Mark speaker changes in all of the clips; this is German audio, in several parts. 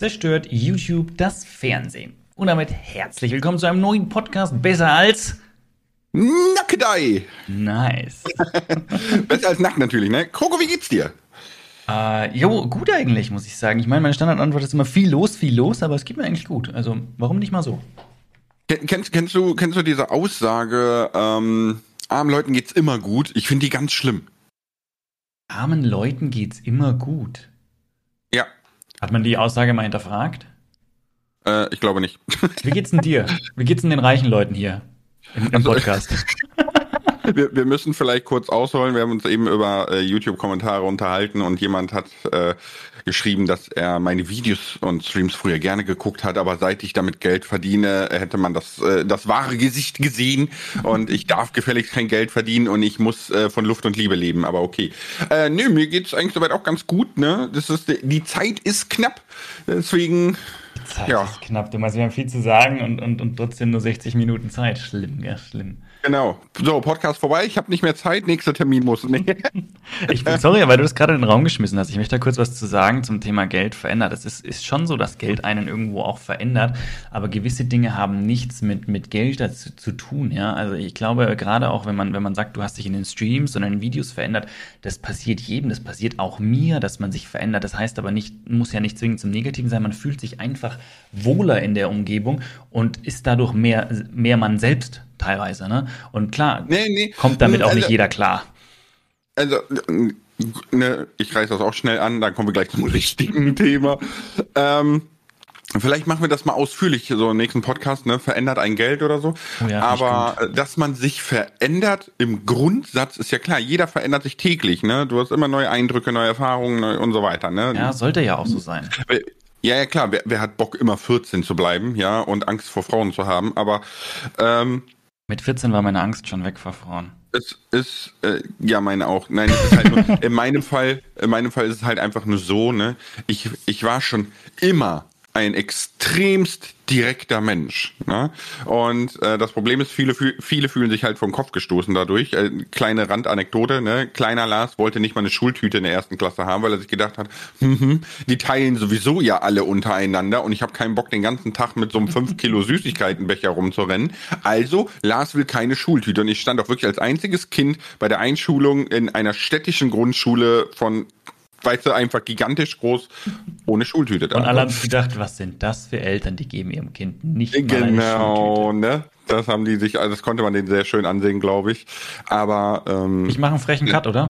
Speaker 1: Zerstört YouTube das Fernsehen. Und damit herzlich willkommen zu einem neuen Podcast Besser als
Speaker 2: Nackedei.
Speaker 1: Nice.
Speaker 2: Besser als nackt natürlich, ne? Kroko, wie geht's dir?
Speaker 1: Äh, jo, gut eigentlich, muss ich sagen. Ich meine, meine Standardantwort ist immer viel los, viel los, aber es geht mir eigentlich gut. Also, warum nicht mal so?
Speaker 2: Kennst, kennst, du, kennst du diese Aussage, ähm, armen Leuten geht's immer gut? Ich finde die ganz schlimm.
Speaker 1: Armen Leuten geht's immer gut. Hat man die Aussage mal hinterfragt?
Speaker 2: Äh, ich glaube nicht.
Speaker 1: Wie geht's denn dir? Wie geht's denn den reichen Leuten hier im, im
Speaker 2: Also-
Speaker 1: Podcast?
Speaker 2: Wir, wir müssen vielleicht kurz ausholen. Wir haben uns eben über äh, YouTube-Kommentare unterhalten und jemand hat äh, geschrieben, dass er meine Videos und Streams früher gerne geguckt hat, aber seit ich damit Geld verdiene, hätte man das, äh, das wahre Gesicht gesehen und ich darf gefälligst kein Geld verdienen und ich muss äh, von Luft und Liebe leben, aber okay. Äh, nö, mir geht's eigentlich soweit auch ganz gut, ne? Das ist, die Zeit ist knapp, deswegen,
Speaker 1: Zeit
Speaker 2: Ja.
Speaker 1: ist knapp. Du meinst, wir haben viel zu sagen und, und, und trotzdem nur 60 Minuten Zeit. Schlimm, ja, schlimm.
Speaker 2: Genau. So, Podcast vorbei, ich habe nicht mehr Zeit, nächster Termin muss. Nee.
Speaker 1: Ich bin sorry, weil du das gerade in den Raum geschmissen hast. Ich möchte da kurz was zu sagen zum Thema Geld verändert. Es ist, ist schon so, dass Geld einen irgendwo auch verändert, aber gewisse Dinge haben nichts mit, mit Geld dazu, zu tun. Ja? Also ich glaube, gerade auch wenn man, wenn man sagt, du hast dich in den Streams und in den Videos verändert, das passiert jedem, das passiert auch mir, dass man sich verändert. Das heißt aber nicht, muss ja nicht zwingend zum Negativen sein, man fühlt sich einfach wohler in der Umgebung und ist dadurch mehr, mehr man selbst teilweise. Ne? Und klar,
Speaker 2: Nee, nee.
Speaker 1: kommt damit auch
Speaker 2: Also-
Speaker 1: nicht jeder klar.
Speaker 2: Also, ne, ich reiß das auch schnell an, dann kommen wir gleich zum richtigen Thema. Ähm, vielleicht machen wir das mal ausführlich, so im nächsten Podcast, ne? Verändert ein Geld oder so.
Speaker 1: Oh ja,
Speaker 2: Aber dass man sich verändert im Grundsatz ist ja klar, jeder verändert sich täglich, ne? Du hast immer neue Eindrücke, neue Erfahrungen neu- und so weiter, ne?
Speaker 1: Ja, sollte ja auch so sein.
Speaker 2: Ja, ja, klar, wer, wer hat Bock, immer 14 zu bleiben, ja, und Angst vor Frauen zu haben, aber ähm,
Speaker 1: Mit 14 war meine Angst schon weg vor Frauen.
Speaker 2: Es ist, äh, ja, meine auch. Nein, es ist halt nur, in meinem Fall, in meinem Fall ist es halt einfach nur so, ne, ich, ich war schon immer ein extremst direkter Mensch. Ne? Und äh, das Problem ist, viele, viele fühlen sich halt vom Kopf gestoßen dadurch. Äh, kleine Randanekdote, ne? Kleiner Lars wollte nicht mal eine Schultüte in der ersten Klasse haben, weil er sich gedacht hat, hm, hm, die teilen sowieso ja alle untereinander und ich habe keinen Bock, den ganzen Tag mit so einem 5 Kilo Süßigkeitenbecher rumzurennen. Also, Lars will keine Schultüte. Und ich stand auch wirklich als einziges Kind bei der Einschulung in einer städtischen Grundschule von weißt du, einfach gigantisch groß ohne Schultüte da.
Speaker 1: Und alle haben gedacht, was sind das für Eltern, die geben ihrem Kind nicht mal eine
Speaker 2: Genau, ne? Das haben die sich, also das konnte man denen sehr schön ansehen, glaube ich. Aber ähm,
Speaker 1: Ich mache einen frechen Cut, oder?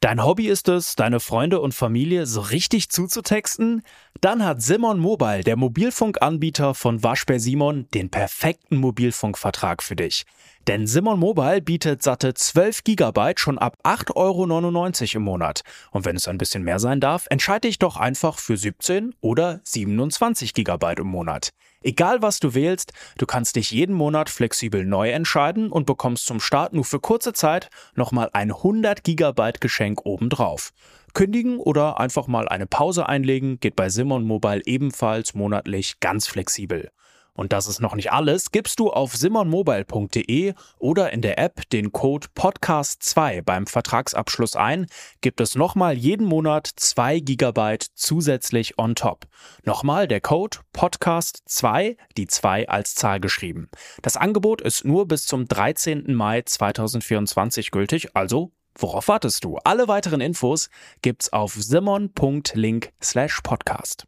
Speaker 3: Dein Hobby ist es, deine Freunde und Familie so richtig zuzutexten? Dann hat Simon Mobile, der Mobilfunkanbieter von Waschbär Simon, den perfekten Mobilfunkvertrag für dich. Denn Simon Mobile bietet satte 12 Gigabyte schon ab 8,99 Euro im Monat. Und wenn es ein bisschen mehr sein darf, entscheide dich doch einfach für 17 oder 27 Gigabyte im Monat. Egal was du wählst, du kannst dich jeden Monat flexibel neu entscheiden und bekommst zum Start nur für kurze Zeit nochmal ein 100 Gigabyte Geschenk obendrauf. Kündigen oder einfach mal eine Pause einlegen geht bei Simon Mobile ebenfalls monatlich ganz flexibel. Und das ist noch nicht alles. Gibst du auf simonmobile.de oder in der App den Code Podcast2 beim Vertragsabschluss ein, gibt es nochmal jeden Monat 2 GB zusätzlich on top. Nochmal der Code Podcast2, die 2 als Zahl geschrieben. Das Angebot ist nur bis zum 13. Mai 2024 gültig, also worauf wartest du? Alle weiteren Infos gibt's auf simon.link slash podcast.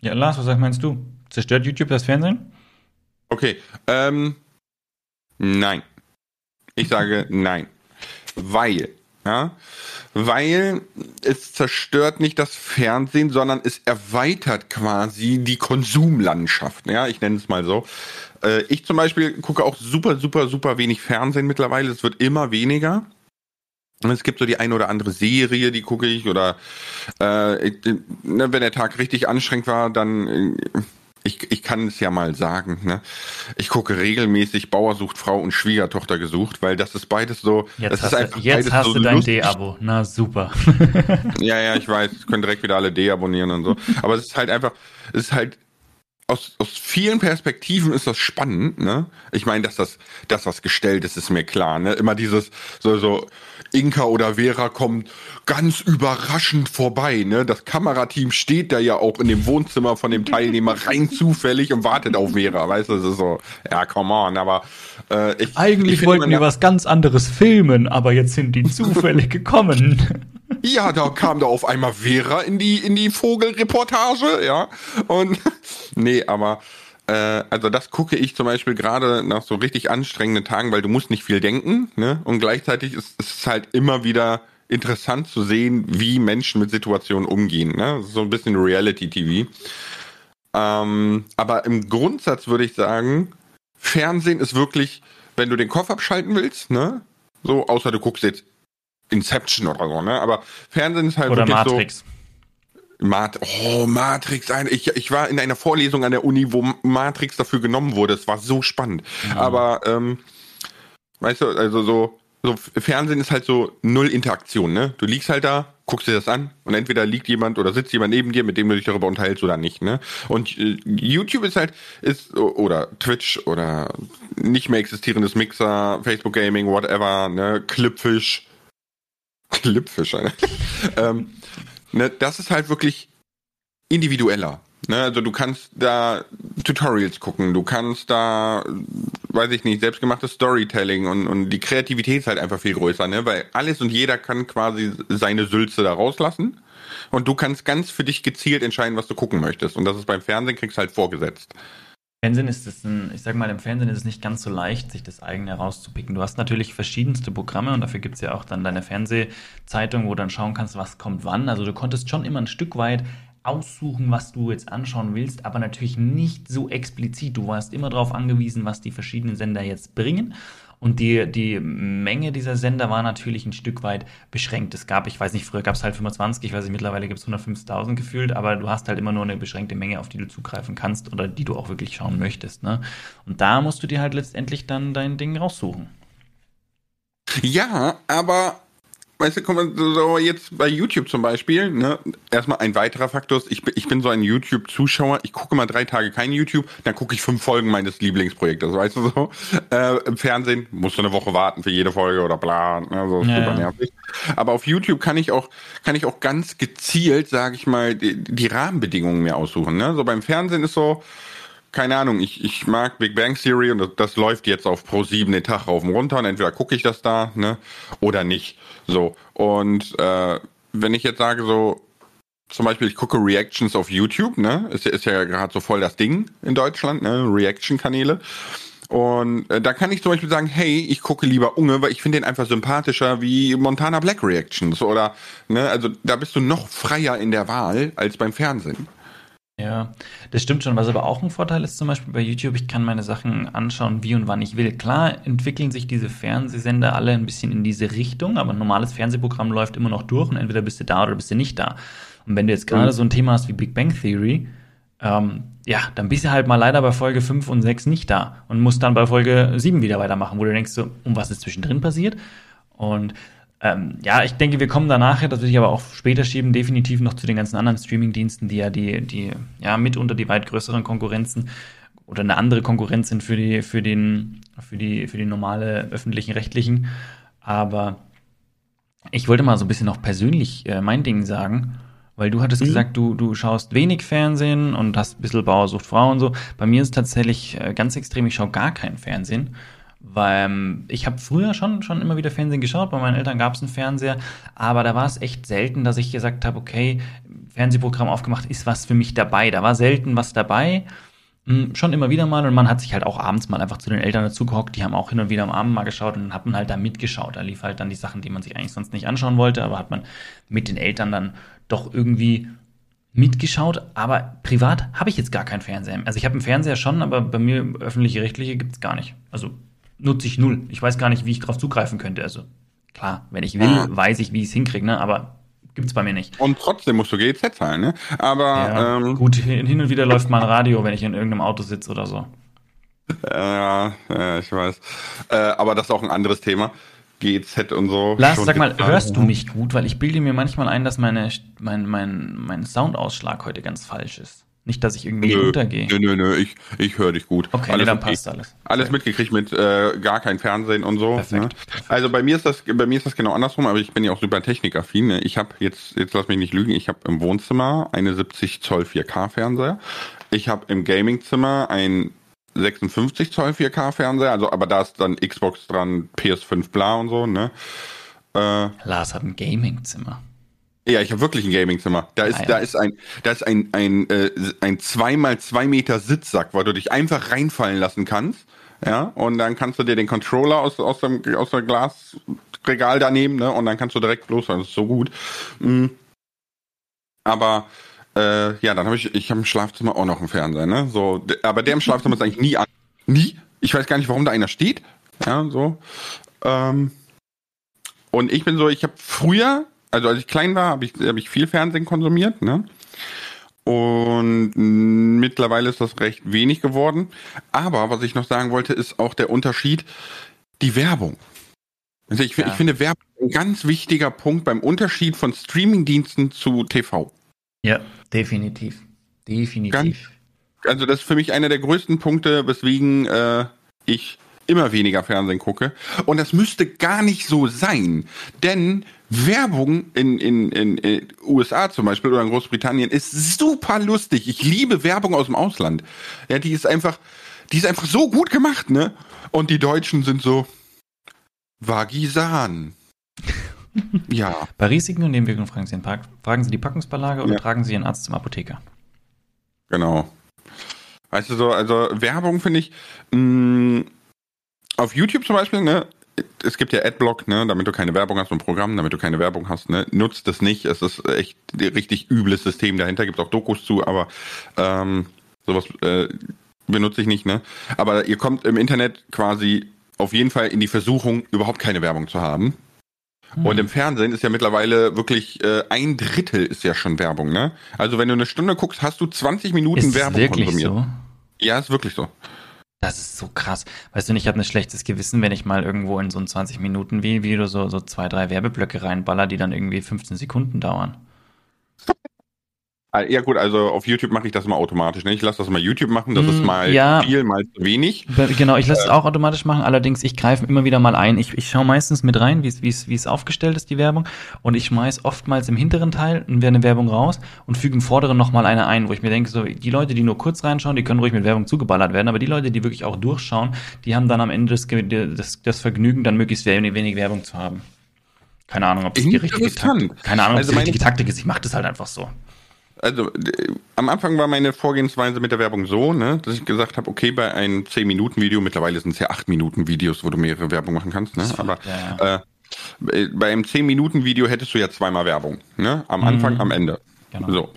Speaker 1: Ja, Lars, was meinst du? Zerstört YouTube das Fernsehen?
Speaker 2: okay. Ähm, nein. Ich sage nein. Weil, ja, weil es zerstört nicht das Fernsehen, sondern es erweitert quasi die Konsumlandschaft. Ja, ich nenne es mal so. Äh, ich zum Beispiel gucke auch super, super, super wenig Fernsehen mittlerweile. Es wird immer weniger. Es gibt so die eine oder andere Serie, die gucke ich, oder äh, ne, wenn der Tag richtig anstrengend war, dann äh, ich, ich kann es ja mal sagen, ne? Ich gucke regelmäßig Bauer sucht Frau und Schwiegertochter gesucht, weil das ist beides so.
Speaker 1: Jetzt
Speaker 2: das
Speaker 1: hast,
Speaker 2: ist
Speaker 1: du,
Speaker 2: einfach
Speaker 1: jetzt
Speaker 2: beides
Speaker 1: hast
Speaker 2: so
Speaker 1: du dein. D-Abo. Na super.
Speaker 2: Ja, ja, ich weiß, können direkt wieder alle deabonnieren und so. Aber es ist halt einfach, es ist halt aus, aus vielen Perspektiven ist das spannend, ne? Ich meine, dass das, das was gestellt ist, ist mir klar, ne? Immer dieses, so, so, Inka oder Vera kommt ganz überraschend vorbei. Ne? Das Kamerateam steht da ja auch in dem Wohnzimmer von dem Teilnehmer rein zufällig und wartet auf Vera. Weißt du, das ist so, ja, come on, aber
Speaker 1: äh, ich, Eigentlich ich wollten wir was ganz anderes filmen, aber jetzt sind die zufällig gekommen.
Speaker 2: Ja, da kam da auf einmal Vera in die, in die Vogelreportage, ja. Und nee, aber äh, also das gucke ich zum Beispiel gerade nach so richtig anstrengenden Tagen, weil du musst nicht viel denken, ne? Und gleichzeitig ist es halt immer wieder interessant zu sehen, wie Menschen mit Situationen umgehen, ne? So ein bisschen Reality-TV. Ähm, aber im Grundsatz würde ich sagen, Fernsehen ist wirklich, wenn du den Kopf abschalten willst, ne? So, außer du guckst jetzt Inception oder so, ne? Aber Fernsehen ist halt
Speaker 1: oder wirklich Matrix. so.
Speaker 2: Mat oh, Matrix. Ich, ich war in einer Vorlesung an der Uni, wo Matrix dafür genommen wurde. Es war so spannend. Mhm. Aber, ähm, weißt du, also so, so Fernsehen ist halt so null Interaktion, ne? Du liegst halt da, guckst dir das an und entweder liegt jemand oder sitzt jemand neben dir, mit dem du dich darüber unterhältst oder nicht, ne? Und äh, YouTube ist halt, ist, oder Twitch oder nicht mehr existierendes Mixer, Facebook Gaming, whatever, ne? Clipfish. Clipfish, ne? ähm, ne, das ist halt wirklich individueller. Ne, also du kannst da Tutorials gucken, du kannst da, weiß ich nicht, selbstgemachtes Storytelling und, und die Kreativität ist halt einfach viel größer, ne? Weil alles und jeder kann quasi seine Sülze da rauslassen. Und du kannst ganz für dich gezielt entscheiden, was du gucken möchtest. Und das ist beim Fernsehen, kriegst halt vorgesetzt.
Speaker 1: Fernsehen ist es ein, ich sag mal, im Fernsehen ist es nicht ganz so leicht, sich das eigene herauszupicken. Du hast natürlich verschiedenste Programme und dafür gibt es ja auch dann deine Fernsehzeitung, wo du dann schauen kannst, was kommt wann. Also du konntest schon immer ein Stück weit aussuchen, was du jetzt anschauen willst, aber natürlich nicht so explizit. Du warst immer darauf angewiesen, was die verschiedenen Sender jetzt bringen. Und die, die Menge dieser Sender war natürlich ein Stück weit beschränkt. Es gab, ich weiß nicht, früher gab es halt 25, ich weiß nicht, mittlerweile gibt es 105.000 gefühlt, aber du hast halt immer nur eine beschränkte Menge, auf die du zugreifen kannst oder die du auch wirklich schauen möchtest. Ne? Und da musst du dir halt letztendlich dann dein Ding raussuchen.
Speaker 2: Ja, aber weißt du, guck mal, so jetzt bei YouTube zum Beispiel, ne, erstmal ein weiterer Faktor ist, ich, bin, ich bin so ein YouTube-Zuschauer, ich gucke mal drei Tage kein YouTube, dann gucke ich fünf Folgen meines Lieblingsprojektes, weißt du so. Äh, Im Fernsehen musst du eine Woche warten für jede Folge oder bla, ne, so ist ja, super nervig. Aber auf YouTube kann ich auch, kann ich auch ganz gezielt, sage ich mal, die, die Rahmenbedingungen mir aussuchen. Ne? So beim Fernsehen ist so, keine Ahnung, ich, ich mag Big Bang Theory und das, das läuft jetzt auf Pro 7 den Tag rauf und runter und entweder gucke ich das da, ne, oder nicht. So. Und äh, wenn ich jetzt sage, so, zum Beispiel, ich gucke Reactions auf YouTube, ne? Ist, ist ja gerade so voll das Ding in Deutschland, ne? Reaction-Kanäle. Und äh, da kann ich zum Beispiel sagen, hey, ich gucke lieber Unge, weil ich finde den einfach sympathischer wie Montana Black Reactions. Oder, ne, also da bist du noch freier in der Wahl als beim Fernsehen.
Speaker 1: Ja, das stimmt schon. Was aber auch ein Vorteil ist, zum Beispiel bei YouTube, ich kann meine Sachen anschauen, wie und wann ich will. Klar entwickeln sich diese Fernsehsender alle ein bisschen in diese Richtung, aber ein normales Fernsehprogramm läuft immer noch durch und entweder bist du da oder bist du nicht da. Und wenn du jetzt gerade so ein Thema hast wie Big Bang Theory, ähm, ja, dann bist du halt mal leider bei Folge 5 und 6 nicht da und musst dann bei Folge 7 wieder weitermachen, wo du denkst, so, um was ist zwischendrin passiert? Und ähm, ja, ich denke, wir kommen da nachher, das will ich aber auch später schieben, definitiv noch zu den ganzen anderen Streaming-Diensten, die ja die, die, ja, mitunter die weit größeren Konkurrenzen oder eine andere Konkurrenz sind für die, für den, für die, für die normale öffentlichen Rechtlichen. Aber ich wollte mal so ein bisschen noch persönlich äh, mein Ding sagen, weil du hattest mhm. gesagt, du, du schaust wenig Fernsehen und hast ein bisschen Bauersucht Frau und so. Bei mir ist es tatsächlich äh, ganz extrem, ich schaue gar kein Fernsehen. Weil ähm, ich habe früher schon, schon immer wieder Fernsehen geschaut, bei meinen Eltern gab es einen Fernseher, aber da war es echt selten, dass ich gesagt habe, okay, Fernsehprogramm aufgemacht, ist was für mich dabei. Da war selten was dabei. Hm, schon immer wieder mal und man hat sich halt auch abends mal einfach zu den Eltern dazu gehockt, die haben auch hin und wieder am Abend mal geschaut und dann hat man halt da mitgeschaut. Da lief halt dann die Sachen, die man sich eigentlich sonst nicht anschauen wollte, aber hat man mit den Eltern dann doch irgendwie mitgeschaut, aber privat habe ich jetzt gar keinen Fernseher. Also ich habe einen Fernseher schon, aber bei mir öffentliche rechtliche gibt es gar nicht. Also nutze ich null. Ich weiß gar nicht, wie ich darauf zugreifen könnte. Also klar, wenn ich will, ja. weiß ich, wie ich es hinkriege, ne? aber gibt es bei mir nicht.
Speaker 2: Und trotzdem musst du GEZ zahlen, ne? Aber
Speaker 1: ja, ähm, gut, hin und wieder läuft mal ein Radio, wenn ich in irgendeinem Auto sitze oder so.
Speaker 2: Ja, ja ich weiß. Äh, aber das ist auch ein anderes Thema. GEZ und so.
Speaker 1: Lars, sag mal, hörst du mich gut? Weil ich bilde mir manchmal ein, dass meine, mein, mein, mein Soundausschlag heute ganz falsch ist. Nicht, dass ich irgendwie
Speaker 2: Nö,
Speaker 1: untergehe.
Speaker 2: Nö, nö, nö, ich, ich höre dich gut.
Speaker 1: Okay, nee, dann passt alles.
Speaker 2: Alles mitgekriegt mit äh, gar kein Fernsehen und so.
Speaker 1: Perfekt,
Speaker 2: Ne? Also bei mir ist das, bei mir ist das genau andersrum, aber ich bin ja auch super technikaffin. Ne? Ich habe jetzt, jetzt lass mich nicht lügen, ich habe im Wohnzimmer eine 70 Zoll 4K Fernseher. Ich habe im Gamingzimmer ein 56 Zoll 4K Fernseher, also aber da ist dann Xbox dran, PS5 bla und so, ne? Äh,
Speaker 1: Lars hat ein Gamingzimmer.
Speaker 2: Ja, ich habe wirklich ein Gamingzimmer. Da ist,
Speaker 1: Ah, ja.
Speaker 2: da ist ein, da ist ein, ein, äh, ein zweimal zwei Meter Sitzsack, wo du dich einfach reinfallen lassen kannst. Ja, und dann kannst du dir den Controller aus, aus dem, aus dem Glasregal da nehmen, ne, und dann kannst du direkt los, das ist so gut. Mm. Aber, äh, ja, dann habe ich, ich habe im Schlafzimmer auch noch einen Fernseher, ne, so, aber der im Schlafzimmer ist eigentlich nie an. Nie. Ich weiß gar nicht, warum da einer steht. Ja, so. Ähm, und ich bin so, ich habe früher, also als ich klein war, habe ich, hab ich viel Fernsehen konsumiert, ne? Und mittlerweile ist das recht wenig geworden. Aber was ich noch sagen wollte, ist auch der Unterschied, die Werbung. Also ich,
Speaker 1: Ja.
Speaker 2: ich finde Werbung ein ganz wichtiger Punkt beim Unterschied von Streamingdiensten zu TV.
Speaker 1: Ja, definitiv. Definitiv.
Speaker 2: Also das ist für mich einer der größten Punkte, weswegen äh, ich immer weniger Fernsehen gucke. Und das müsste gar nicht so sein. Denn Werbung in, in, in, in USA zum Beispiel oder in Großbritannien ist super lustig. Ich liebe Werbung aus dem Ausland. Ja, die ist einfach, die ist einfach so gut gemacht, ne? Und die Deutschen sind so Vagisan. ja.
Speaker 1: Bei Risiken und Nebenwirkungen fragen Sie, den Park, fragen Sie die Packungsbeilage oder
Speaker 2: Ja.
Speaker 1: tragen Sie Ihren Arzt zum Apotheker.
Speaker 2: Genau. Weißt du so, also Werbung finde ich, mh, auf YouTube zum Beispiel, ne, es gibt ja Adblock, ne, damit du keine Werbung hast, ein Programm, damit du keine Werbung hast, ne, nutzt es nicht. Es ist echt ein richtig übles System dahinter, gibt auch Dokus zu, aber ähm, sowas äh, benutze ich nicht, ne. Aber ihr kommt im Internet quasi auf jeden Fall in die Versuchung, überhaupt keine Werbung zu haben.
Speaker 1: Hm.
Speaker 2: Und im Fernsehen ist ja mittlerweile wirklich äh, ein Drittel ist ja schon Werbung, ne? Also wenn du eine Stunde guckst, hast du 20 Minuten
Speaker 1: ist
Speaker 2: Werbung
Speaker 1: wirklich
Speaker 2: konsumiert.
Speaker 1: so?
Speaker 2: Ja, ist wirklich so.
Speaker 1: Das ist so krass. Weißt du, ich habe ein schlechtes Gewissen, wenn ich mal irgendwo in so ein 20-Minuten-Video so, so zwei, drei Werbeblöcke reinballer, die dann irgendwie 15 Sekunden dauern.
Speaker 2: Ah, Ja gut, also auf YouTube mache ich das mal automatisch. Ne? Ich lasse das mal YouTube machen. Das
Speaker 1: Mm,
Speaker 2: ist mal
Speaker 1: ja.
Speaker 2: viel, mal zu wenig.
Speaker 1: Genau, ich lasse es auch automatisch machen, allerdings ich greife immer wieder mal ein. Ich, ich schaue meistens mit rein, wie es- aufgestellt ist, die Werbung. Und ich schmeiß oftmals im hinteren Teil eine Werbung raus und füge im vorderen nochmal eine ein, wo ich mir denke, so die Leute, die nur kurz reinschauen, die können ruhig mit Werbung zugeballert werden, aber die Leute, die wirklich auch durchschauen, die haben dann am Ende das, das, das Vergnügen, dann möglichst wenig, wenig Werbung zu haben. Keine Ahnung, ob das die richtige. Taktik, keine Ahnung, ob
Speaker 2: Also
Speaker 1: das die
Speaker 2: meine-
Speaker 1: richtige Taktik ist. Ich mache das halt einfach so.
Speaker 2: Also äh, am Anfang war meine Vorgehensweise mit der Werbung so, ne, dass ich gesagt habe, okay, bei einem 10-Minuten-Video, mittlerweile sind es ja 8-Minuten-Videos, wo du mehrere Werbung machen kannst, ne? Aber
Speaker 1: Ja,
Speaker 2: äh, bei einem 10-Minuten-Video hättest du ja zweimal Werbung, ne? Am Anfang, am Ende.
Speaker 1: Genau.
Speaker 2: So.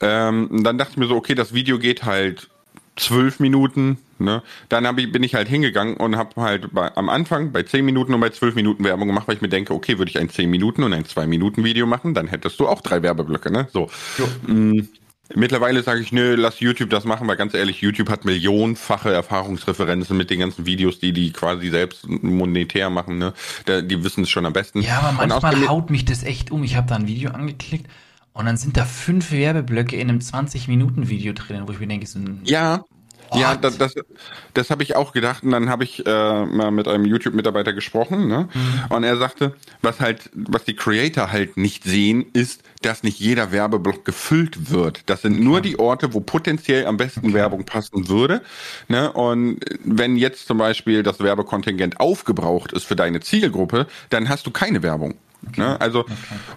Speaker 2: Ähm, dann dachte ich mir so, okay, das Video geht halt zwölf Minuten, ne? Dann hab ich, bin ich halt hingegangen und habe halt bei, am Anfang bei zehn Minuten und bei zwölf Minuten Werbung gemacht, weil ich mir denke, okay, würde ich ein zehn Minuten und ein zwei Minuten Video machen, dann hättest du auch drei Werbeblöcke, ne? So. Mm, Mittlerweile sage ich, nö, lass YouTube das machen, weil ganz ehrlich, YouTube hat millionenfache Erfahrungsreferenzen mit den ganzen Videos, die die quasi selbst monetär machen, ne? Da, die wissen es schon am besten.
Speaker 1: Ja, aber manchmal haut mich das echt um. Ich habe da ein Video angeklickt und dann sind da fünf Werbeblöcke in einem 20-Minuten-Video drin, wo ich mir denke, so,
Speaker 2: Ja, ja,
Speaker 1: What?
Speaker 2: das, das, das habe ich auch gedacht. Und dann habe ich äh, mal mit einem YouTube-Mitarbeiter gesprochen, ne? Und er sagte, was halt, was die Creator halt nicht sehen, ist, dass nicht jeder Werbeblock gefüllt wird. Das sind nur die Orte, wo potenziell am besten Werbung passen würde. Ne? Und wenn jetzt zum Beispiel das Werbekontingent aufgebraucht ist für deine Zielgruppe, dann hast du keine Werbung. Ne? Also,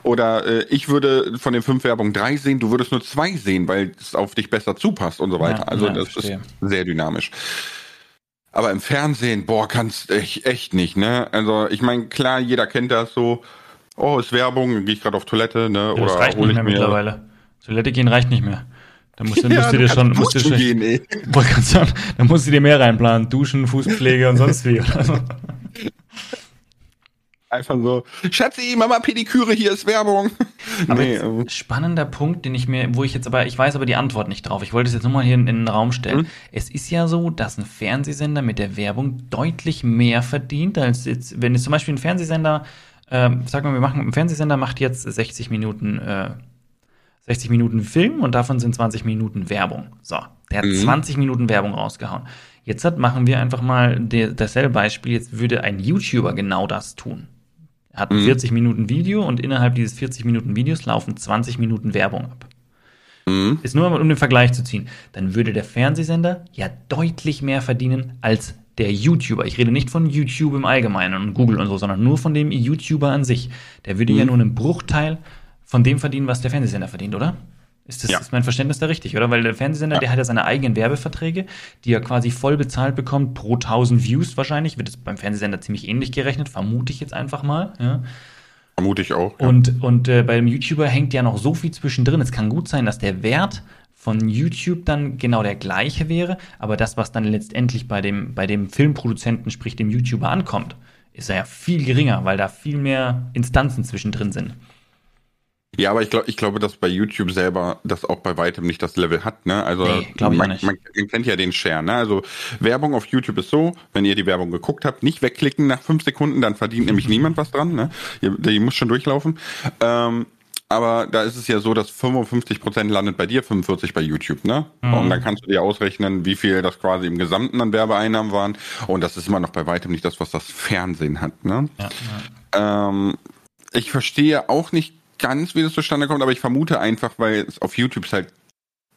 Speaker 2: oder äh, ich würde von den fünf Werbungen drei sehen, du würdest nur zwei sehen, weil es auf dich besser zupasst und so weiter.
Speaker 1: Ja,
Speaker 2: also
Speaker 1: ja,
Speaker 2: das
Speaker 1: verstehe.
Speaker 2: ist sehr dynamisch. Aber im Fernsehen, boah, kannst echt, echt nicht, ne? Also ich meine, klar, jeder kennt das so, oh, ist Werbung, gehe ich gerade auf Toilette, ne?
Speaker 1: das
Speaker 2: oder
Speaker 1: reicht nicht
Speaker 2: ich
Speaker 1: mehr
Speaker 2: mir.
Speaker 1: mittlerweile. Toilette gehen reicht nicht mehr. Da musst, du-
Speaker 2: Ja,
Speaker 1: musst du
Speaker 2: du
Speaker 1: dir schon, musst du schon,
Speaker 2: gehen, ey.
Speaker 1: sagen, da musst du dir mehr reinplanen. Duschen, Fußpflege und sonst wie. oder so.
Speaker 2: Einfach so, Schatzi, Mama Pediküre, hier ist Werbung.
Speaker 1: Aber
Speaker 2: nee, ähm,
Speaker 1: spannender Punkt, den ich mir, wo ich jetzt aber, ich weiß aber die Antwort nicht drauf. Ich wollte es jetzt nur mal hier in, in den Raum stellen.
Speaker 2: Mhm.
Speaker 1: Es ist ja so, dass ein Fernsehsender mit der Werbung deutlich mehr verdient, als jetzt, wenn jetzt zum Beispiel ein Fernsehsender, ähm, sagen wir, wir machen, ein Fernsehsender macht jetzt 60 Minuten, äh, 60 Minuten Film und davon sind 20 Minuten Werbung. So, der hat mhm. 20 Minuten Werbung rausgehauen. Jetzt hat, machen wir einfach mal dasselbe Beispiel. Jetzt würde ein YouTuber genau das tun. Hat ein mhm. 40 Minuten Video und innerhalb dieses 40 Minuten Videos laufen 20 Minuten Werbung ab. Mhm. Ist nur, um den Vergleich zu ziehen. Dann würde der Fernsehsender ja deutlich mehr verdienen als der YouTuber. Ich rede nicht von YouTube im Allgemeinen und Google und so, sondern nur von dem YouTuber an sich. Der würde mhm. ja nur einen Bruchteil von dem verdienen, was der Fernsehsender verdient, oder? Ist, das, ja. ist mein Verständnis da richtig, oder? Weil der Fernsehsender, ja. der hat ja seine eigenen Werbeverträge, die er quasi voll bezahlt bekommt, pro 1000 Views wahrscheinlich. Wird es beim Fernsehsender ziemlich ähnlich gerechnet, vermute ich jetzt einfach mal. Ja.
Speaker 2: Vermute ich auch.
Speaker 1: Und, und äh, beim YouTuber hängt ja noch so viel zwischendrin. Es kann gut sein, dass der Wert von YouTube dann genau der gleiche wäre, aber das, was dann letztendlich bei dem, bei dem Filmproduzenten, sprich dem YouTuber, ankommt, ist ja viel geringer, weil da viel mehr Instanzen zwischendrin sind.
Speaker 2: Ja, aber ich glaube, ich glaube, dass bei YouTube selber das auch bei weitem nicht das Level hat. Ne? Also nee,
Speaker 1: man,
Speaker 2: man, man, kennt ja den Share. Ne? Also Werbung auf YouTube ist so, wenn ihr die Werbung geguckt habt, nicht wegklicken nach fünf Sekunden, dann verdient nämlich niemand was dran. Ne? Die, die muss schon durchlaufen. Ähm, aber da ist es ja so, dass 55 Prozent landet bei dir, 45% bei YouTube, ne? Mhm. Und dann kannst du dir ausrechnen, wie viel das quasi im Gesamten an Werbeeinnahmen waren. Und das ist immer noch bei weitem nicht das, was das Fernsehen hat, ne? Ja, ja. Ähm, ich verstehe auch nicht ganz, wie das zustande kommt, aber ich vermute einfach, weil es auf YouTube halt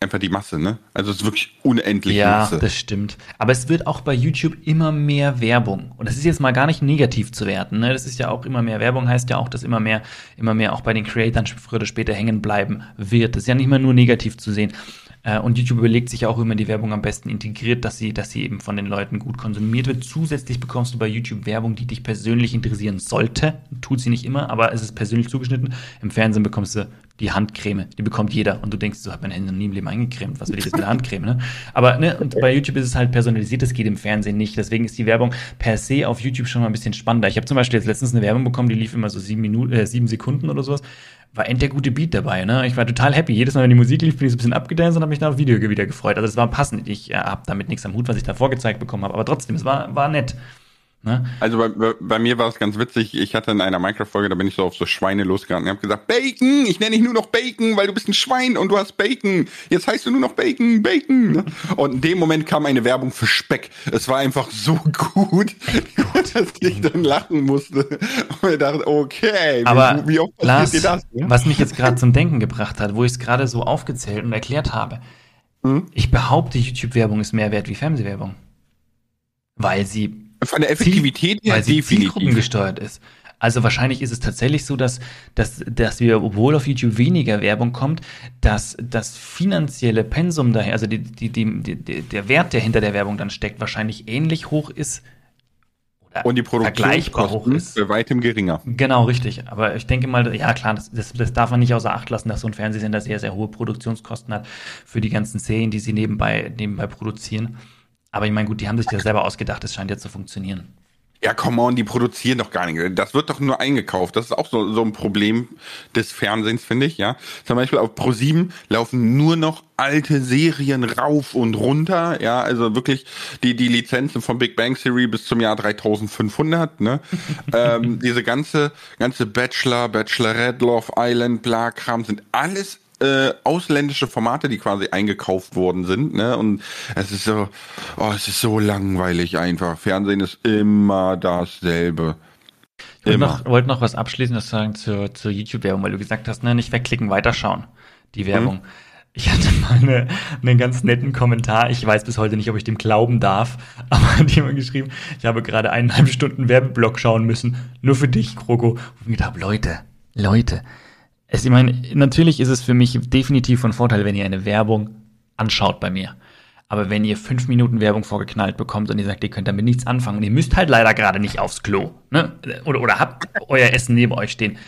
Speaker 2: einfach die Masse, ne? Also es ist wirklich unendlich
Speaker 1: ja, Masse. Ja, das stimmt. Aber es wird auch bei YouTube immer mehr Werbung. Und das ist jetzt mal gar nicht negativ zu werten, ne? Das ist ja auch immer mehr Werbung, heißt ja auch, dass immer mehr, immer mehr auch bei den Creators früher oder später hängen bleiben wird. Das ist ja nicht mal nur negativ zu sehen. Äh, und YouTube überlegt sich auch, wie man die Werbung am besten integriert, dass sie, dass sie eben von den Leuten gut konsumiert wird. Zusätzlich bekommst du bei YouTube Werbung, die dich persönlich interessieren sollte. Tut sie nicht immer, aber es ist persönlich zugeschnitten. Im Fernsehen bekommst du die Handcreme, die bekommt jeder. Und du denkst, so hat meine Hände noch nie im Leben eingecremt. Was will ich jetzt mit der Handcreme, ne? Aber ne, und bei YouTube ist es halt personalisiert, das geht im Fernsehen nicht. Deswegen ist die Werbung per se auf YouTube schon mal ein bisschen spannender. Ich habe zum Beispiel jetzt letztens eine Werbung bekommen, die lief immer so sieben Minuten, äh, sieben Sekunden oder sowas war end der gute Beat dabei. Ne? Ich war total happy. Jedes Mal, wenn die Musik lief, bin ich so ein bisschen abgedanced und habe mich nach dem Video wieder gefreut. Also es war passend. Ich äh, habe damit nichts am Hut, was ich da vorgezeigt bekommen habe. Aber trotzdem, es war, war nett.
Speaker 2: Ne? Also bei, bei mir war es ganz witzig. Ich hatte in einer Minecraft-Folge, da bin ich so auf so Schweine losgegangen. Ich habe gesagt, Bacon, ich nenne dich nur noch Bacon, weil du bist ein Schwein und du hast Bacon. Jetzt heißt du nur noch Bacon, Bacon. Ne? Und in dem Moment kam eine Werbung für Speck. Es war einfach so gut, dass ich dann lachen musste. Und ich dachte, okay,
Speaker 1: Aber wie, wie oft Lars, dir das? Ne? Was mich jetzt gerade zum Denken gebracht hat, wo ich es gerade so aufgezählt und erklärt habe. Hm? Ich behaupte, YouTube-Werbung ist mehr wert wie Fernsehwerbung. Weil sie
Speaker 2: von der Effektivität
Speaker 1: her weil sie definitiv. gesteuert ist. Also wahrscheinlich ist es tatsächlich so, dass, dass, dass wir, obwohl auf YouTube weniger Werbung kommt, dass das finanzielle Pensum daher, also die, die, die, der Wert, der hinter der Werbung dann steckt, wahrscheinlich ähnlich hoch ist.
Speaker 2: Und die Produktionskosten hoch ist. bei weitem geringer.
Speaker 1: Genau, richtig. Aber ich denke mal, ja klar, das, das, das darf man nicht außer Acht lassen, dass so ein Fernsehsender sehr, sehr hohe Produktionskosten hat für die ganzen Serien, die sie nebenbei, nebenbei produzieren. Aber ich meine, gut, die haben sich das selber ausgedacht, das scheint ja zu funktionieren.
Speaker 2: Ja, come on, die produzieren doch gar nicht. Das wird doch nur eingekauft. Das ist auch so, so ein Problem des Fernsehens, finde ich, ja. Zum Beispiel auf Pro7 laufen nur noch alte Serien rauf und runter, ja. Also wirklich die, die Lizenzen von Big Bang Theory bis zum Jahr 3500, ne. ähm, diese ganze, ganze Bachelor, Bachelorette, Love Island, bla Kram sind alles äh, ausländische Formate, die quasi eingekauft worden sind, ne? Und es ist so, oh, es ist so langweilig einfach. Fernsehen ist immer dasselbe.
Speaker 1: Ich wollte noch, wollt noch was Abschließendes sagen zur, zur YouTube-Werbung, weil du gesagt hast, ne, nicht wegklicken, weiterschauen. Die Werbung. Hm? Ich hatte mal eine, einen ganz netten Kommentar. Ich weiß bis heute nicht, ob ich dem glauben darf, aber hat jemand geschrieben, ich habe gerade eineinhalb Stunden Werbeblock schauen müssen. Nur für dich, Kroko. Und ich gedacht, Leute, Leute, es, ich meine, natürlich ist es für mich definitiv von Vorteil, wenn ihr eine Werbung anschaut bei mir. Aber wenn ihr fünf Minuten Werbung vorgeknallt bekommt und ihr sagt, ihr könnt damit nichts anfangen und ihr müsst halt leider gerade nicht aufs Klo, ne? Oder, oder habt euer Essen neben euch stehen,